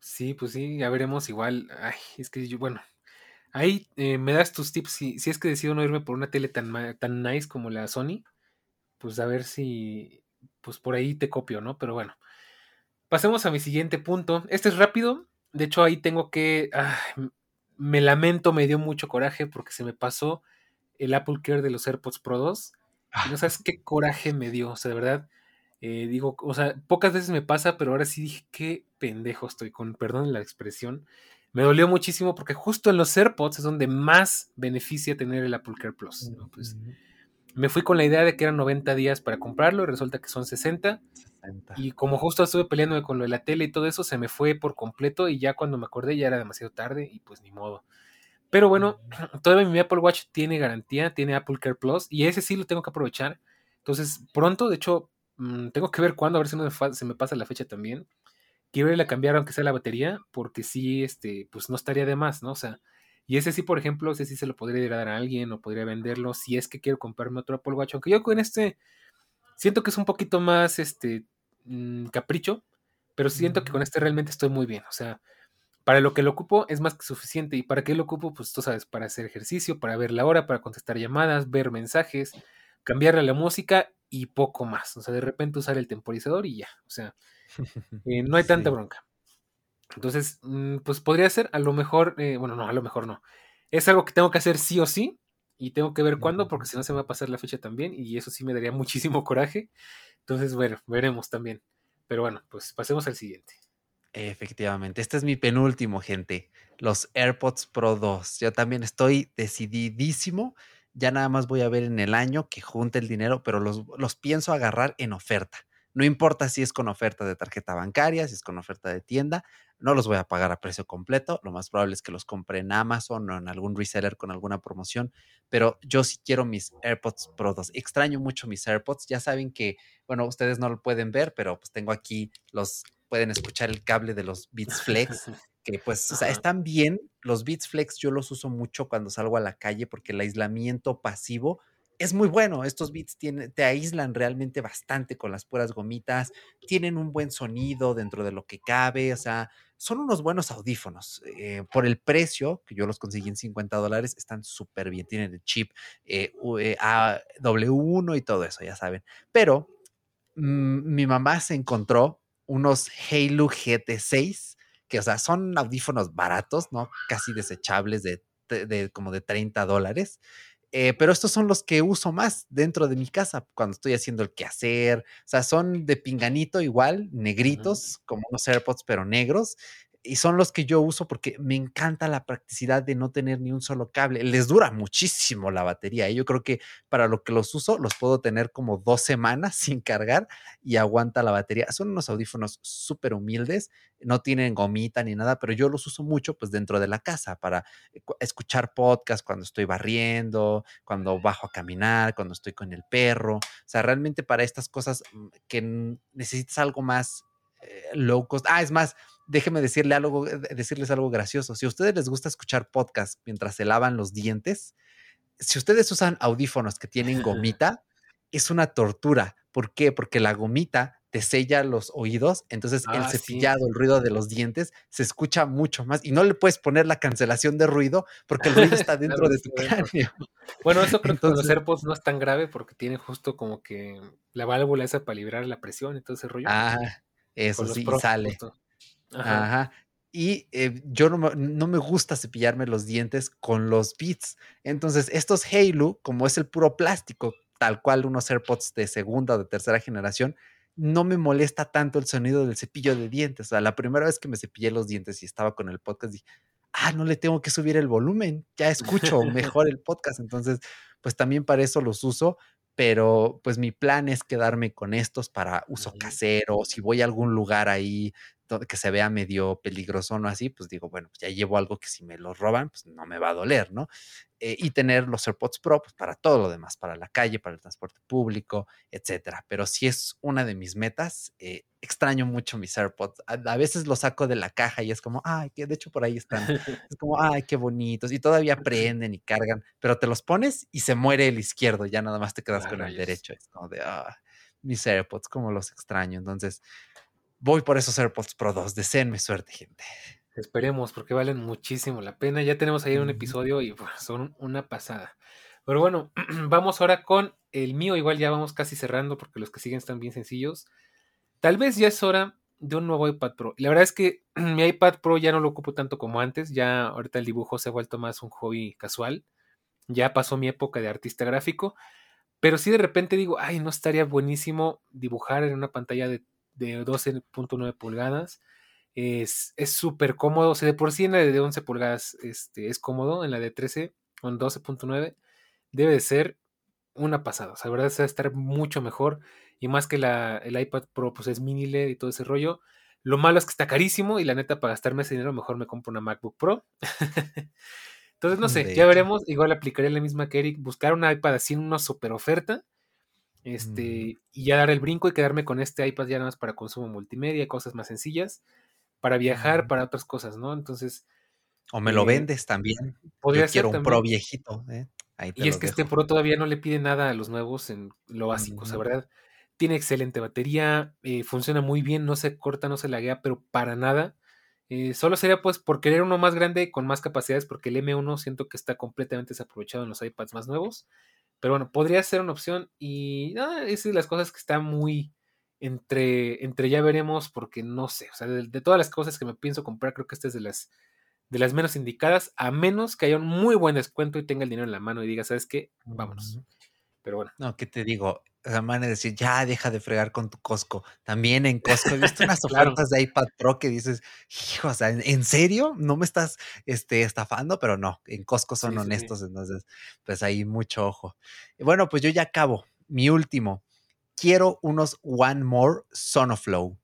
Speaker 1: Sí, pues sí, ya veremos igual. Ay, es que yo, bueno, ahí eh, me das tus tips. Si, si es que decido no irme por una tele tan, tan nice como la Sony, pues a ver si, pues por ahí te copio, ¿no? Pero bueno, pasemos a mi siguiente punto. Este es rápido. De hecho, ahí tengo que, me lamento, me dio mucho coraje porque se me pasó el Apple Care de los AirPods Pro 2. Y no sabes qué coraje me dio, o sea, de verdad. eh, digo, o sea, pocas veces me pasa, pero ahora sí dije, qué pendejo estoy, con perdón la expresión. Me dolió muchísimo porque justo en los AirPods es donde más beneficia tener el Apple Care Plus. ¿no? Pues me fui con la idea de que eran 90 días para comprarlo y resulta que son 60.
Speaker 2: 60.
Speaker 1: Y como justo estuve peleándome con lo de la tele y todo eso, se me fue por completo y ya cuando me acordé ya era demasiado tarde y pues ni modo. Pero bueno, todavía mi Apple Watch tiene garantía, tiene Apple Care Plus y ese sí lo tengo que aprovechar. Entonces, pronto, de hecho, mm, tengo que ver cuándo, a ver si no se me pasa la fecha también. Quiero ir a cambiar aunque sea la batería, porque sí, este, pues no estaría de más, ¿no? O sea, y ese sí, por ejemplo, ese sí se lo podría dar a alguien o podría venderlo si es que quiero comprarme otro Apple Watch, aunque yo con este siento que es un poquito más, este, mm, capricho, pero siento que con este realmente estoy muy bien, o sea, para lo que lo ocupo es más que suficiente. ¿Y para qué lo ocupo? Pues tú sabes, para hacer ejercicio, para ver la hora, para contestar llamadas, ver mensajes, cambiarle la música y poco más. O sea, de repente usar el temporizador y ya. O sea, eh, no hay tanta
Speaker 2: Sí.
Speaker 1: bronca. Entonces, mm, pues podría ser, a lo mejor, eh, bueno, no, a lo mejor no. Es algo que tengo que hacer sí o sí y tengo que ver cuándo, porque si no se me va a pasar la fecha también y eso sí me daría muchísimo coraje. Entonces, bueno, veremos también. Pero bueno, pues pasemos al siguiente.
Speaker 2: Efectivamente, este es mi penúltimo, gente. Los AirPods Pro 2. Yo también estoy decididísimo. Ya nada más voy a ver en el año que junte el dinero, pero los, los pienso agarrar en oferta. No importa si es con oferta de tarjeta bancaria, si es con oferta de tienda, no los voy a pagar a precio completo. Lo más probable es que los compre en Amazon o en algún reseller con alguna promoción, pero yo sí quiero mis AirPods Pro 2. Extraño mucho mis AirPods. Ya saben que, bueno, ustedes no lo pueden ver, pero pues tengo aquí los pueden escuchar el cable de los Beats Flex, que pues, o sea, están bien. Los Beats Flex yo los uso mucho cuando salgo a la calle porque el aislamiento pasivo es muy bueno. Estos Beats tienen, te aíslan realmente bastante con las puras gomitas, tienen un buen sonido dentro de lo que cabe, o sea, son unos buenos audífonos. Eh, por el precio, que yo los conseguí en 50 dólares, están súper bien. Tienen el chip eh, eh, W1 y todo eso, ya saben. Pero mm, mi mamá se encontró unos Halo GT6, que, o sea, son audífonos baratos, ¿no? Casi desechables de, de como de 30 dólares. Eh, pero estos son los que uso más dentro de mi casa cuando estoy haciendo el quehacer. O sea, son de pinganito igual, negritos, como unos AirPods, pero negros y son los que yo uso porque me encanta la practicidad de no tener ni un solo cable. Les dura muchísimo la batería. ¿eh? Yo creo que para lo que los uso, los puedo tener como dos semanas sin cargar y aguanta la batería. Son unos audífonos súper humildes, no tienen gomita ni nada, pero yo los uso mucho pues dentro de la casa para eh, escuchar podcast cuando estoy barriendo, cuando bajo a caminar, cuando estoy con el perro. O sea, realmente para estas cosas mm, que necesitas algo más eh, low cost. Ah, es más, déjeme decirle algo, eh, decirles algo gracioso. Si a ustedes les gusta escuchar podcast mientras se lavan los dientes, si ustedes usan audífonos que tienen gomita, es una tortura. ¿Por qué? Porque la gomita te sella los oídos, entonces el ah, cepillado, el ruido de los dientes se escucha mucho más y no le puedes poner la cancelación de ruido porque el ruido está dentro de tu cráneo.
Speaker 1: Bueno, eso creo que con los AirPods no es tan grave porque tiene justo como que la válvula esa para liberar la presión y todo ese rollo.
Speaker 2: Ah, eso sí, sale. Ajá. Y eh, yo no, no, me gusta cepillarme los dientes con los Beats. Entonces, estos Halo, como es el puro plástico, tal cual unos AirPods de segunda o de tercera generación, no me molesta tanto el sonido del cepillo de dientes. O sea, la primera vez que me cepillé los dientes y estaba con el podcast, dije, ah, no le tengo que subir el volumen, ya escucho mejor el podcast. Entonces, pues también para eso los uso, pero pues mi plan es quedarme con estos para uso casero, si voy a algún lugar ahí que se vea medio peligroso o así, pues digo, bueno, pues ya llevo algo que si me lo roban, pues no me va a doler, ¿no? Eh, y tener los AirPods Pro pues, para todo lo demás, para la calle, para el transporte público, etcétera. Pero si es una de mis metas. Eh, extraño mucho mis AirPods. A, veces los saco de la caja y es como, ay, que de hecho por ahí están. Es como, ay, qué bonitos. Y todavía prenden y cargan, pero te los pones y se muere el izquierdo, ya nada más te quedas con el derecho. Es como de, ah, mis AirPods, como los extraño. Entonces, voy por esos AirPods Pro 2. Deseenme suerte, gente.
Speaker 1: Esperemos, porque valen muchísimo la pena. Ya tenemos ahí un episodio y son una pasada. Pero bueno, vamos ahora con el mío. Igual ya vamos casi cerrando porque los que siguen están bien sencillos. Tal vez ya es hora de un nuevo iPad Pro. La verdad es que mi iPad Pro ya no lo ocupo tanto como antes. Ya ahorita el dibujo se ha vuelto más un hobby casual. Ya pasó mi época de artista gráfico. Pero si de repente digo, ay, no estaría buenísimo dibujar en una pantalla de, de 12.9 pulgadas es súper cómodo. O sea, de por sí en la de 11 pulgadas este, es cómodo. En la de 13 con 12.9 debe de ser una pasada. O sea, la verdad es estar mucho mejor. Y más que la, el iPad Pro, pues es mini LED y todo ese rollo. Lo malo es que está carísimo y la neta, para gastarme ese dinero, mejor me compro una MacBook Pro. Entonces, no sé, ya veremos. Igual aplicaré la misma que Eric, buscar una iPad así en una super oferta. Este, y ya dar el brinco y quedarme con este iPad ya nada más para consumo multimedia, cosas más sencillas para viajar, para otras cosas, ¿no? Entonces.
Speaker 2: O me lo eh, vendes también. Podría Yo quiero un pro viejito. ¿eh?
Speaker 1: y es que este Pro todavía no le pide nada a los nuevos en lo básico, o sea, ¿verdad? Tiene excelente batería, eh, funciona muy bien, no se corta, no se laguea, pero para nada. solo sería pues por querer uno más grande con más capacidades, porque el M1 siento que está completamente desaprovechado en los iPads más nuevos. Pero bueno, podría ser una opción y nada, es de las cosas que está muy, entre, entre ya veremos, porque no sé, o sea, de, todas las cosas que me pienso comprar, creo que esta es de las, de las menos indicadas, a menos que haya un muy buen descuento y tenga el dinero en la mano y diga, ¿sabes qué? Vámonos. Pero bueno.
Speaker 2: No, ¿qué te digo? La van a decir, ya deja de fregar con tu Costco. También en Costco he visto unas ofertas de iPad Pro que dices, hijo, o sea, ¿en serio? ¿No me estás este, estafando? Pero no, en Costco son honestos, entonces, pues ahí mucho ojo. Y bueno, pues yo ya acabo. Mi último quiero unos One More Sonoflow.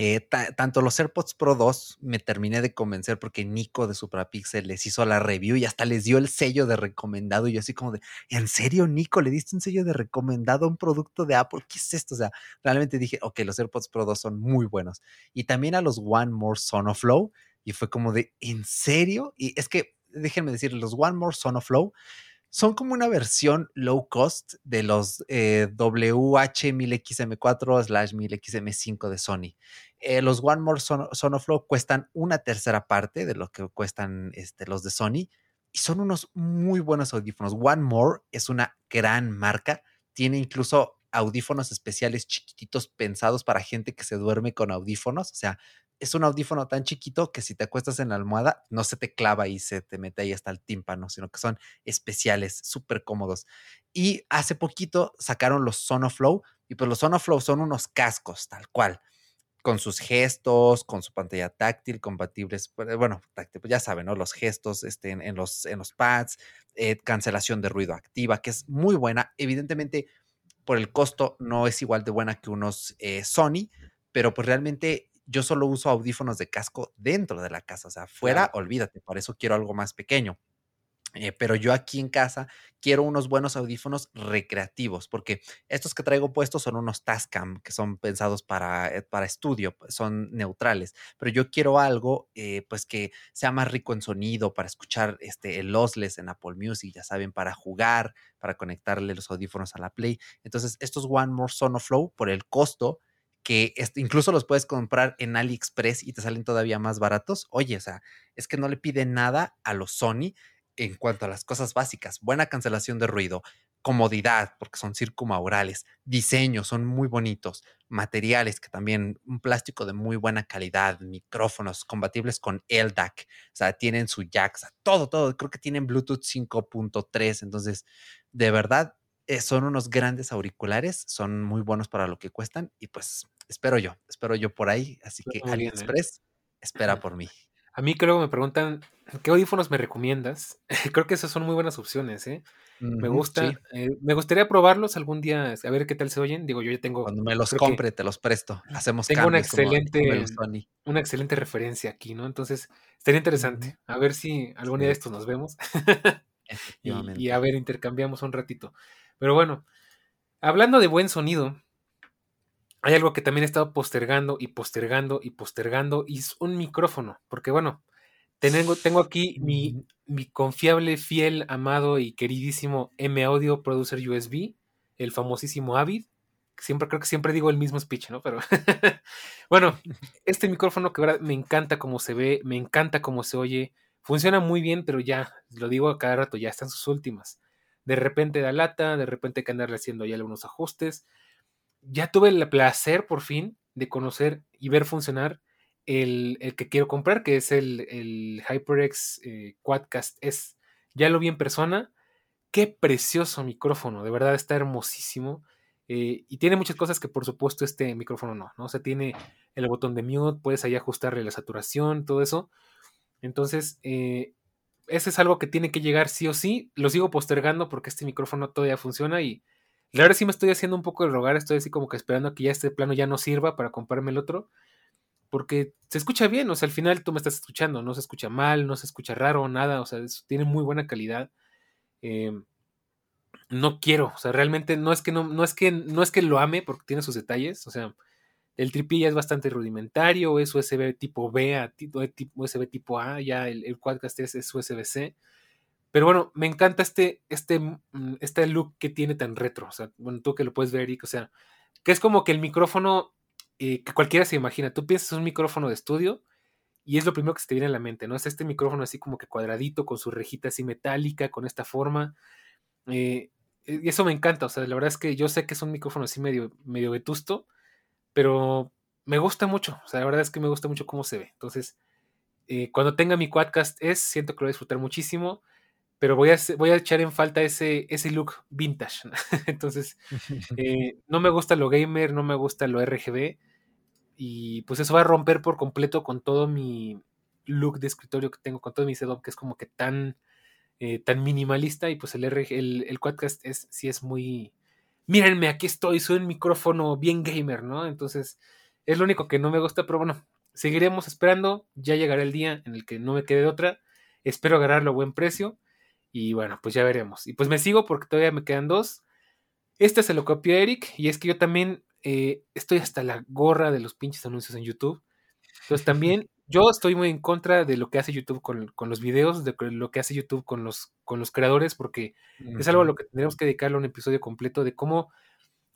Speaker 2: Eh, tanto los AirPods Pro 2 me terminé de convencer porque Nico de Suprapixel les hizo la review y hasta les dio el sello de recomendado. Y yo, así como de, ¿en serio, Nico? ¿Le diste un sello de recomendado a un producto de Apple? ¿Qué es esto? O sea, realmente dije, ok, los AirPods Pro 2 son muy buenos. Y también a los One More Sonoflow. Y fue como de, ¿en serio? Y es que, déjenme decir, los One More Sonoflow son como una versión low cost de los eh, WH1000XM4 slash 1000XM5 de Sony. Eh, los One More Son Sonoflow cuestan una tercera parte de lo que cuestan este, los de Sony y son unos muy buenos audífonos. One More es una gran marca, tiene incluso audífonos especiales chiquititos pensados para gente que se duerme con audífonos. O sea, es un audífono tan chiquito que si te acuestas en la almohada no se te clava y se te mete ahí hasta el tímpano, sino que son especiales, súper cómodos. Y hace poquito sacaron los Sonoflow y pues los Sonoflow son unos cascos, tal cual con sus gestos, con su pantalla táctil, compatibles, pues, bueno, táctil, pues ya saben, ¿no? Los gestos este, en, los, en los pads, eh, cancelación de ruido activa, que es muy buena. Evidentemente, por el costo no es igual de buena que unos eh, Sony, pero pues realmente yo solo uso audífonos de casco dentro de la casa, o sea, fuera, olvídate, por eso quiero algo más pequeño. Eh, pero yo aquí en casa quiero unos buenos audífonos recreativos, porque estos que traigo puestos son unos Tascam, que son pensados para, eh, para estudio, pues, son neutrales, pero yo quiero algo eh, pues que sea más rico en sonido, para escuchar este, el lossless en Apple Music, ya saben, para jugar, para conectarle los audífonos a la Play. Entonces, estos One More Sonoflow, por el costo, que incluso los puedes comprar en AliExpress y te salen todavía más baratos. Oye, o sea, es que no le piden nada a los Sony en cuanto a las cosas básicas, buena cancelación de ruido, comodidad, porque son circumaurales, diseño, son muy bonitos, materiales, que también un plástico de muy buena calidad, micrófonos compatibles con LDAC, o sea, tienen su jack, todo, todo, creo que tienen Bluetooth 5.3, entonces, de verdad, eh, son unos grandes auriculares, son muy buenos para lo que cuestan y pues espero yo, espero yo por ahí, así que ¿eh? AliExpress espera por mí.
Speaker 1: A mí creo que me preguntan, ¿qué audífonos me recomiendas? creo que esas son muy buenas opciones, ¿eh? me gusta, eh, me gustaría probarlos algún día, a ver qué tal se oyen. Digo, yo ya tengo.
Speaker 2: Cuando me los compre, te los presto. Hacemos
Speaker 1: Tengo una excelente, una excelente referencia aquí, ¿no? Entonces, estaría interesante. A ver si algún día de estos nos vemos. y, y, a ver, intercambiamos un ratito. Pero bueno, hablando de buen sonido, hay algo que también he estado postergando y postergando y postergando y es un micrófono, porque bueno, tengo, tengo aquí mi, mi confiable, fiel, amado y queridísimo M Audio Producer USB, el famosísimo Avid. Siempre creo que siempre digo el mismo speech, ¿no? Pero bueno, este micrófono que ahora me encanta cómo se ve, me encanta cómo se oye, funciona muy bien, pero ya, lo digo a cada rato, ya están sus últimas. De repente da lata, de repente hay que andarle haciendo ya algunos ajustes ya tuve el placer por fin de conocer y ver funcionar el, que quiero comprar, que es el, el HyperX eh, Quadcast S. Ya lo vi en persona. Qué precioso micrófono, de verdad está hermosísimo. Eh, y tiene muchas cosas que por supuesto este micrófono no, ¿no? O sea, tiene el botón de mute, puedes ahí ajustarle la saturación, todo eso. Entonces, eh, ese es algo que tiene que llegar sí o sí. Lo sigo postergando porque este micrófono todavía funciona y la verdad sí me estoy haciendo un poco de rogar, estoy así como que esperando que ya este plano ya no sirva para comprarme el otro, porque se escucha bien, o sea, al final tú me estás escuchando, no se escucha mal, no se escucha raro, nada, o sea, tiene muy buena calidad. Em, no quiero, o sea, realmente no es que no, no es que no es que lo ame porque tiene sus detalles, o sea, el tripi ya es bastante rudimentario, es USB tipo B a USB tipo A, ya el, el Quadcast es, es USB-C. Pero bueno, me encanta este, este, mm, este look que tiene tan retro. O sea, bueno, tú que lo puedes ver, Eric, o sea, que es como que el micrófono eh, que cualquiera se imagina. Tú piensas un micrófono de estudio y es lo primero que se te viene a la mente, ¿no? Es este micrófono así como que cuadradito, con su rejita así metálica, con esta forma. Eh, y eso me encanta, o sea, la verdad es que yo sé que es un micrófono así medio, medio vetusto, pero me gusta mucho, o sea, la verdad es que me gusta mucho cómo se ve. Entonces, eh, cuando tenga mi quadcast es, siento que lo voy a disfrutar muchísimo pero voy a, voy a echar en falta ese, ese look vintage. Entonces, eh, no me gusta lo gamer, no me gusta lo RGB, y pues eso va a romper por completo con todo mi look de escritorio que tengo, con todo mi setup, que es como que tan, eh, tan minimalista, y pues el, RG, el, el Quadcast es, sí es muy... Mírenme, aquí estoy, soy un micrófono bien gamer, ¿no? Entonces, es lo único que no me gusta, pero bueno, seguiremos esperando, ya llegará el día en el que no me quede de otra, espero agarrarlo a buen precio, y bueno, pues ya veremos. Y pues me sigo porque todavía me quedan dos. Este se lo copió Eric. Y es que yo también eh, estoy hasta la gorra de los pinches anuncios en YouTube. Entonces también yo estoy muy en contra de lo que hace YouTube con, los videos, de lo que hace YouTube con los, con los creadores, porque es algo a lo que tendremos que dedicarle un episodio completo de cómo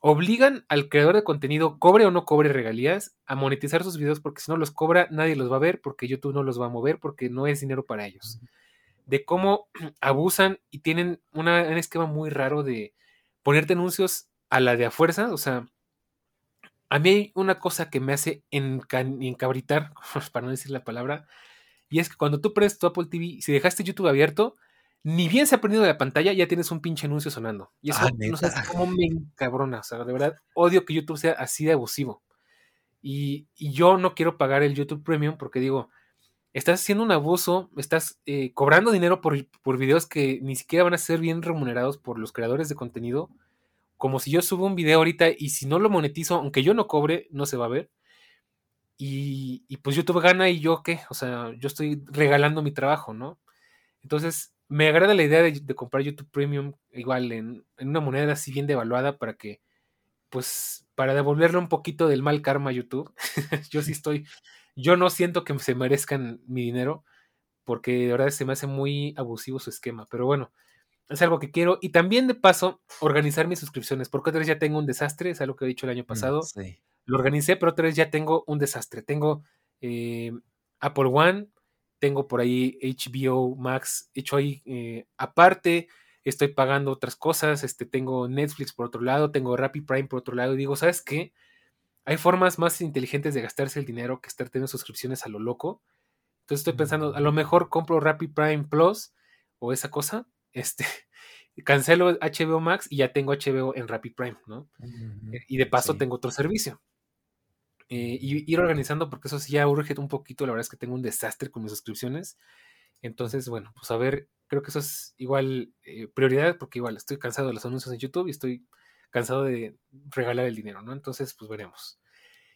Speaker 1: obligan al creador de contenido, cobre o no cobre regalías, a monetizar sus videos, porque si no los cobra, nadie los va a ver, porque YouTube no los va a mover, porque no es dinero para ellos de cómo abusan y tienen una, un esquema muy raro de ponerte anuncios a la de a fuerza, o sea, a mí hay una cosa que me hace encabritar, para no decir la palabra, y es que cuando tú prendes tu Apple TV, si dejaste YouTube abierto, ni bien se ha prendido la pantalla, ya tienes un pinche anuncio sonando. Y eso
Speaker 2: Ah,
Speaker 1: no sé
Speaker 2: ¿neta?
Speaker 1: cómo me encabrona. O sea, de verdad, odio que YouTube sea así de abusivo. Y, y yo no quiero pagar el YouTube Premium porque digo, estás haciendo un abuso, estás eh, cobrando dinero por, por videos que ni siquiera van a ser bien remunerados por los creadores de contenido. Como si yo subo un video ahorita y si no lo monetizo, aunque yo no cobre, no se va a ver. Y, pues YouTube gana y yo qué, o sea, yo estoy regalando mi trabajo, ¿no? Entonces, me agrada la idea de, de comprar YouTube Premium igual en, en, una moneda así bien devaluada para que, pues, para devolverle un poquito del mal karma a YouTube. yo sí estoy, yo no siento que se merezcan mi dinero porque de verdad se me hace muy abusivo su esquema, pero bueno, es algo que quiero. Y también de paso, organizar mis suscripciones, porque otra vez ya tengo un desastre, es algo que he dicho el año pasado.
Speaker 2: Mm, sí.
Speaker 1: Lo organicé, pero otra vez ya tengo un desastre. Tengo eh, Apple One, tengo por ahí HBO Max hecho ahí eh, aparte, estoy pagando otras cosas, este, tengo Netflix por otro lado, tengo Rappi Prime por otro lado, y digo, ¿sabes qué? Hay formas más inteligentes de gastarse el dinero que estar teniendo suscripciones a lo loco. Entonces estoy pensando, a lo mejor compro Rappi Prime Plus o esa cosa, este, cancelo HBO Max y ya tengo HBO en Rappi Prime, ¿no?
Speaker 2: Uh -huh.
Speaker 1: Y de paso
Speaker 2: Sí.
Speaker 1: tengo otro servicio. Eh, y ir organizando, porque eso sí ya urge un poquito, la verdad es que tengo un desastre con mis suscripciones. Entonces, bueno, pues a ver, creo que eso es igual eh, prioridad, porque igual estoy cansado de los anuncios en YouTube y estoy cansado de regalar el dinero, ¿no? Entonces, pues veremos.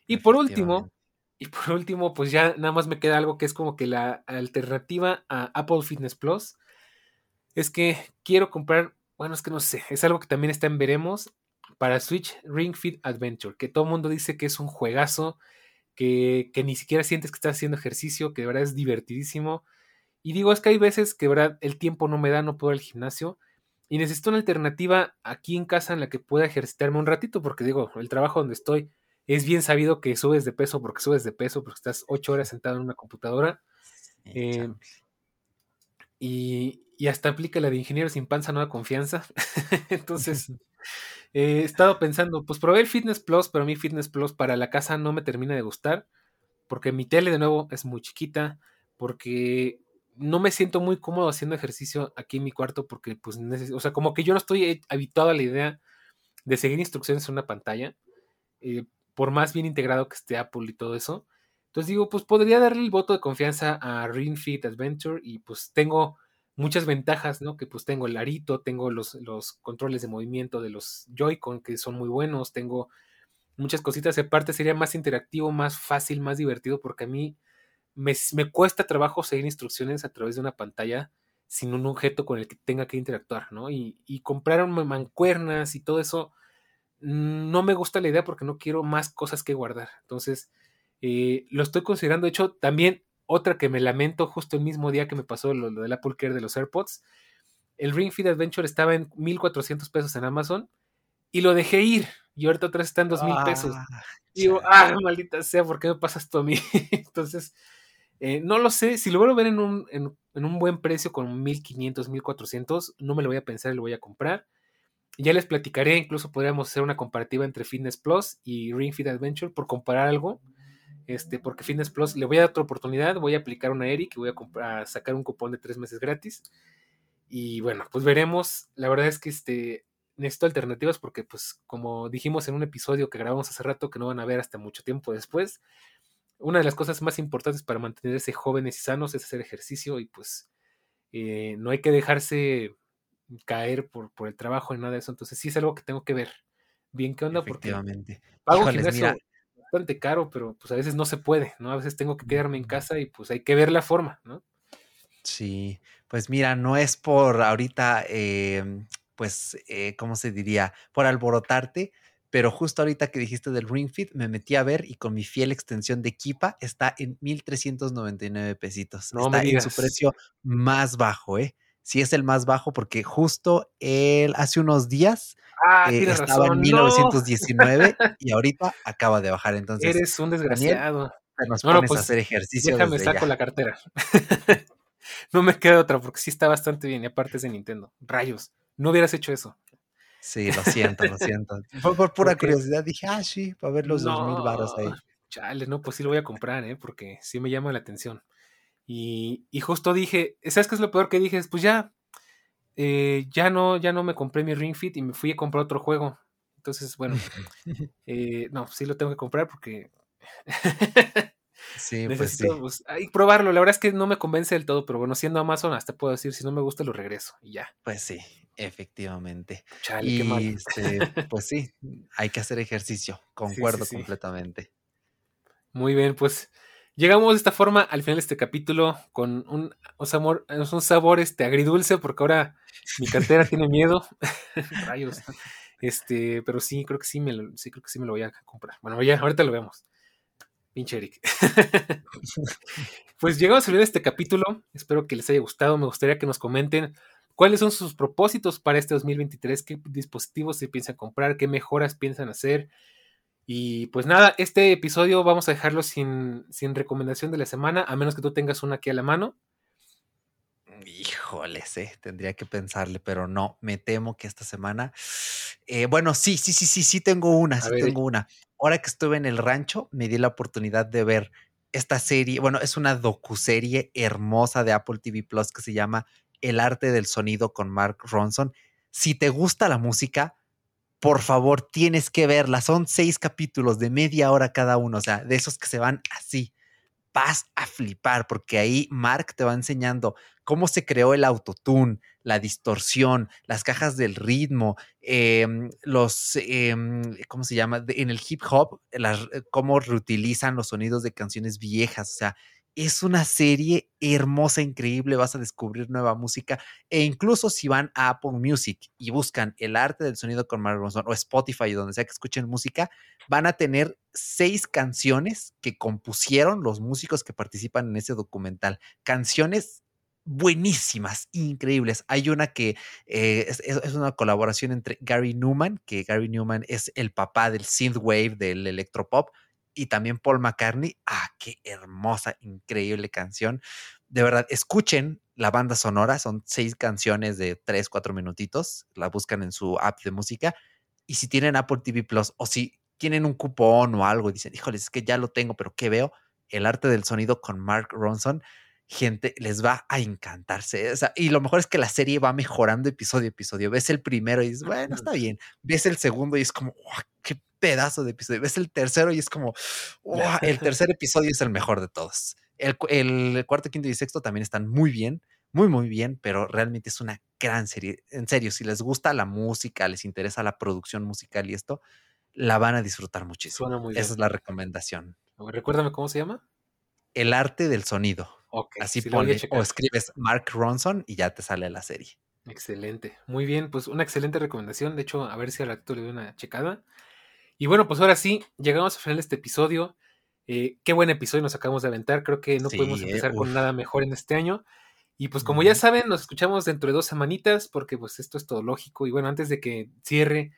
Speaker 1: Y por último, y por último, pues ya nada más me queda algo que es como que la alternativa a Apple Fitness Plus. Es que quiero comprar, bueno, es que no sé, es algo que también está en veremos para Switch Ring Fit Adventure, que todo el mundo dice que es un juegazo, que, que, ni siquiera sientes que estás haciendo ejercicio, que de verdad es divertidísimo. Y digo, es que hay veces que de verdad el tiempo no me da, no puedo ir al gimnasio. Y necesito una alternativa aquí en casa en la que pueda ejercitarme un ratito, porque digo, el trabajo donde estoy es bien sabido que subes de peso porque subes de peso, porque estás ocho horas sentado en una computadora. Eh, y, y, hasta aplica la de ingeniero sin panza, no da confianza. Entonces, eh, he estado pensando, pues probé el Fitness Plus, pero a mí Fitness Plus para la casa no me termina de gustar, porque mi tele de nuevo es muy chiquita, porque no me siento muy cómodo haciendo ejercicio aquí en mi cuarto, porque pues, o sea, como que yo no estoy habituado a la idea de seguir instrucciones en una pantalla, eh, por más bien integrado que esté Apple y todo eso. Entonces digo, pues podría darle el voto de confianza a Ring Fit Adventure y pues tengo muchas ventajas, ¿no? Que pues tengo el arito, tengo los, los controles de movimiento de los Joy-Con que son muy buenos, tengo muchas cositas. Aparte sería más interactivo, más fácil, más divertido porque a mí me, me cuesta trabajo seguir instrucciones a través de una pantalla sin un objeto con el que tenga que interactuar, ¿no? Y, y comprar mancuernas y todo eso, no me gusta la idea porque no quiero más cosas que guardar. Entonces, eh, lo estoy considerando. De hecho, también otra que me lamento justo el mismo día que me pasó lo, lo del Apple Care de los AirPods. El Ring Fit Adventure estaba en 1400 pesos en Amazon y lo dejé ir. Y ahorita otra vez está en 2000
Speaker 2: ah,
Speaker 1: pesos. Y digo, ah, maldita sea, ¿por qué me pasas tú a mí? Entonces, eh, no lo sé. Si lo vuelvo a ver en un, en, en un buen precio con 1500, 1400, no me lo voy a pensar y lo voy a comprar. Ya les platicaré, incluso podríamos hacer una comparativa entre Fitness Plus y Ring Fit Adventure por comparar algo. Este, porque Fitness Plus le voy a dar otra oportunidad, voy a aplicar una Eric y voy a sacar un cupón de tres meses gratis. Y bueno, pues veremos. La verdad es que este, necesito alternativas porque, pues, como dijimos en un episodio que grabamos hace rato, que no van a ver hasta mucho tiempo después, una de las cosas más importantes para mantenerse jóvenes y sanos es hacer ejercicio y pues eh, no hay que dejarse caer por, por, el trabajo ni nada de eso. Entonces sí es algo que tengo que ver. Bien, ¿qué onda? Porque pago Híjoles, gimnasio mira. bastante caro, pero pues a veces no se puede, ¿no? A veces tengo que quedarme en casa y pues hay que ver la forma, ¿no?
Speaker 2: Sí, pues mira, no es por ahorita, eh, pues, eh, ¿cómo se diría? Por alborotarte, pero justo ahorita que dijiste del Ring Fit, me metí a ver y con mi fiel extensión de Kipa está en 1399 pesitos.
Speaker 1: No
Speaker 2: está en su precio más bajo, ¿eh? Sí es el más bajo porque justo él hace unos días
Speaker 1: ah,
Speaker 2: eh, estaba
Speaker 1: razón,
Speaker 2: en 1919 no. y ahorita acaba de bajar. Entonces,
Speaker 1: eres un desgraciado.
Speaker 2: Daniel, nos pones pues, a hacer ejercicio.
Speaker 1: Déjame saco ya. la cartera. no me queda otra porque sí está bastante bien y aparte es de Nintendo. Rayos, no hubieras hecho eso.
Speaker 2: Sí, lo siento, lo siento. Por pura curiosidad, dije: "Ah, sí, para ver los dos mil varos ahí".
Speaker 1: chale, no, pues sí lo voy a comprar, ¿eh? Porque sí me llama la atención. Y, y justo dije, ¿sabes qué es lo peor que dije? Pues ya, eh, ya no, ya no me compré mi Ring Fit y me fui a comprar otro juego. Entonces, bueno, eh, no, sí lo tengo que comprar porque
Speaker 2: Sí, pues sí.
Speaker 1: necesito pues, ahí probarlo. La verdad es que no me convence del todo, pero bueno, siendo Amazon, hasta puedo decir, si no me gusta, lo regreso y ya.
Speaker 2: Pues sí, efectivamente.
Speaker 1: Chale, qué mal.
Speaker 2: Y este, pues sí, hay que hacer ejercicio,
Speaker 1: Sí, sí,
Speaker 2: concuerdo
Speaker 1: sí.
Speaker 2: completamente.
Speaker 1: Muy bien, pues llegamos de esta forma al final de este capítulo con un, un sabor, un sabor este, agridulce, porque ahora mi cartera tiene miedo. Rayos. Este, pero sí, creo que sí me lo, sí, creo que sí me lo voy a comprar. Bueno, ya, ahorita lo vemos. Pinche Eric. pues llegamos al final de este capítulo. Espero que les haya gustado. Me gustaría que nos comenten cuáles son sus propósitos para este 2023, qué dispositivos se piensan comprar, qué mejoras piensan hacer. Y pues nada, este episodio vamos a dejarlo sin, sin recomendación de la semana, a menos que tú tengas una aquí a la mano.
Speaker 2: Híjoles, eh, tendría que pensarle, pero no, me temo que esta semana. eh, bueno, sí, sí, sí, sí, sí tengo una,
Speaker 1: A
Speaker 2: sí
Speaker 1: ver,
Speaker 2: tengo una. Ahora que estuve en el rancho, me di la oportunidad de ver esta serie. Bueno, es una docuserie hermosa de Apple TV Plus que se llama El arte del sonido con Mark Ronson. Si te gusta la música, por favor, tienes que verla. Son seis capítulos de media hora cada uno, o sea, de esos que se van así. Vas a flipar porque ahí Mark te va enseñando cómo se creó el autotune, la distorsión, las cajas del ritmo, em, los, em, ¿cómo se llama? En el hip hop, las- eh, cómo reutilizan los sonidos de canciones viejas. O sea, es una serie hermosa, increíble. Vas a descubrir nueva música. E incluso si van a Apple Music y buscan el arte del sonido con Mark Ronson o Spotify, donde sea que escuchen música, van a tener seis canciones que compusieron los músicos que participan en ese documental. Canciones buenísimas, increíbles. Hay una que eh, es, una colaboración entre Gary Newman, que Gary Newman es el papá del synthwave, del electropop, y también Paul McCartney. Ah, qué hermosa, increíble canción. De verdad, escuchen la banda sonora, son seis canciones de tres, cuatro minutitos, la buscan en su app de música. Y si tienen Apple TV Plus o si tienen un cupón o algo y dicen, híjoles, es que ya lo tengo, pero ¿qué veo? El arte del sonido con Mark Ronson gente, les va a encantarse. O sea, y lo mejor es que la serie va mejorando episodio a episodio. Ves el primero y dices, bueno, está bien. Ves el segundo y es como, "Uah, qué pedazo de episodio. Ves el tercero y es como, "Uah, el tercer episodio es el mejor de todos. El, el cuarto, quinto y sexto también están muy bien, muy, muy bien, pero realmente es una gran serie. En serio, si les gusta la música, les interesa la producción musical y esto, la van a disfrutar muchísimo.
Speaker 1: Suena muy
Speaker 2: Esa
Speaker 1: bien.
Speaker 2: es la recomendación.
Speaker 1: Recuérdame cómo se llama.
Speaker 2: El arte del sonido. Así
Speaker 1: a
Speaker 2: pone, o escribes Mark Ronson y ya te sale la serie.
Speaker 1: Excelente. Muy bien, pues una excelente recomendación. De hecho, a ver si al ratito le doy una checada. Y bueno, pues ahora sí, llegamos al final de este episodio. Eh, qué buen episodio nos acabamos de aventar. Creo que no podemos
Speaker 2: Sí, eh,
Speaker 1: empezar con nada mejor en este año. Y pues como ya saben, nos escuchamos dentro de dos semanitas porque pues esto es todo lógico. Y bueno, antes de que cierre,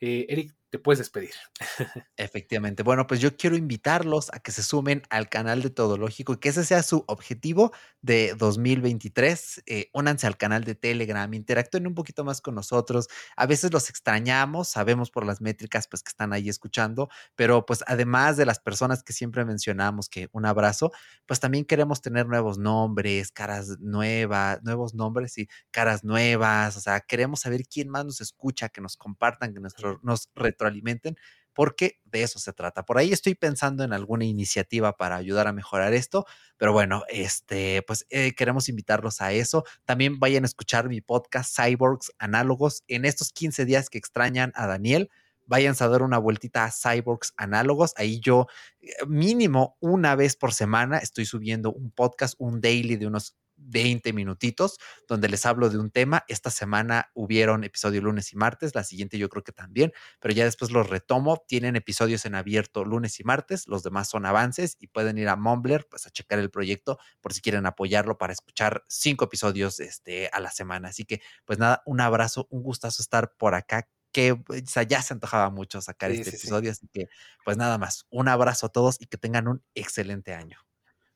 Speaker 1: eh, Eric, te puedes despedir.
Speaker 2: Efectivamente. Bueno, pues yo quiero invitarlos a que se sumen al canal de Todo Lógico y que ese sea su objetivo de 2023. Eh, únanse al canal de Telegram, interactúen un poquito más con nosotros. A veces los extrañamos, sabemos por las métricas pues que están ahí escuchando, pero pues además de las personas que siempre mencionamos que un abrazo, pues también queremos tener nuevos nombres, caras nuevas, nuevos nombres y caras nuevas. O sea, queremos saber quién más nos escucha, que nos compartan, que nuestro- nos retroalimenten porque de eso se trata. Por ahí estoy pensando en alguna iniciativa para ayudar a mejorar esto, pero bueno, este, pues eh, queremos invitarlos a eso. También vayan a escuchar mi podcast Cyborgs Análogos en estos 15 días que extrañan a Daniel. Vayan a dar una vueltita a Cyborgs Análogos. Ahí yo eh, mínimo una vez por semana estoy subiendo un podcast, un daily de unos 20 minutitos donde les hablo de un tema. Esta semana hubieron episodio lunes y martes, la siguiente yo creo que también pero ya después los retomo. Tienen episodios en abierto lunes y martes, los demás son avances y pueden ir a Mumbler pues, a checar el proyecto por si quieren apoyarlo para escuchar cinco episodios este, a la semana. Así que, pues nada, un abrazo, un gustazo estar por acá. Que o sea, ya se antojaba mucho sacar
Speaker 1: Sí,
Speaker 2: este
Speaker 1: sí, sí.
Speaker 2: episodio, así que pues nada más, un abrazo a todos y que tengan un excelente año.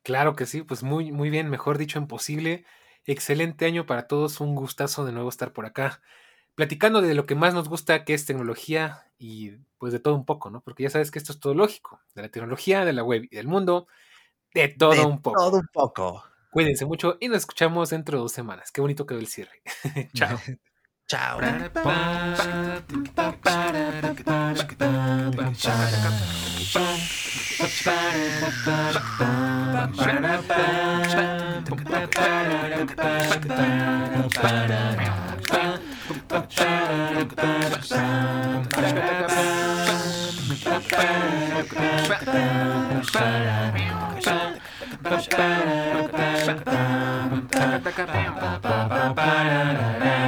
Speaker 1: Claro que sí, pues muy, muy bien, mejor dicho, imposible. Excelente año para todos, un gustazo de nuevo estar por acá. platicando de lo que más nos gusta, que es tecnología y pues de todo un poco, ¿no? Porque ya sabes que esto es todo lógico, de la tecnología, de la web y del mundo, de todo
Speaker 2: De
Speaker 1: un poco.
Speaker 2: todo un poco.
Speaker 1: Cuídense mucho y nos escuchamos dentro de dos semanas. Qué bonito quedó el cierre. Chao.
Speaker 2: Chao.
Speaker 3: Ba-da-da.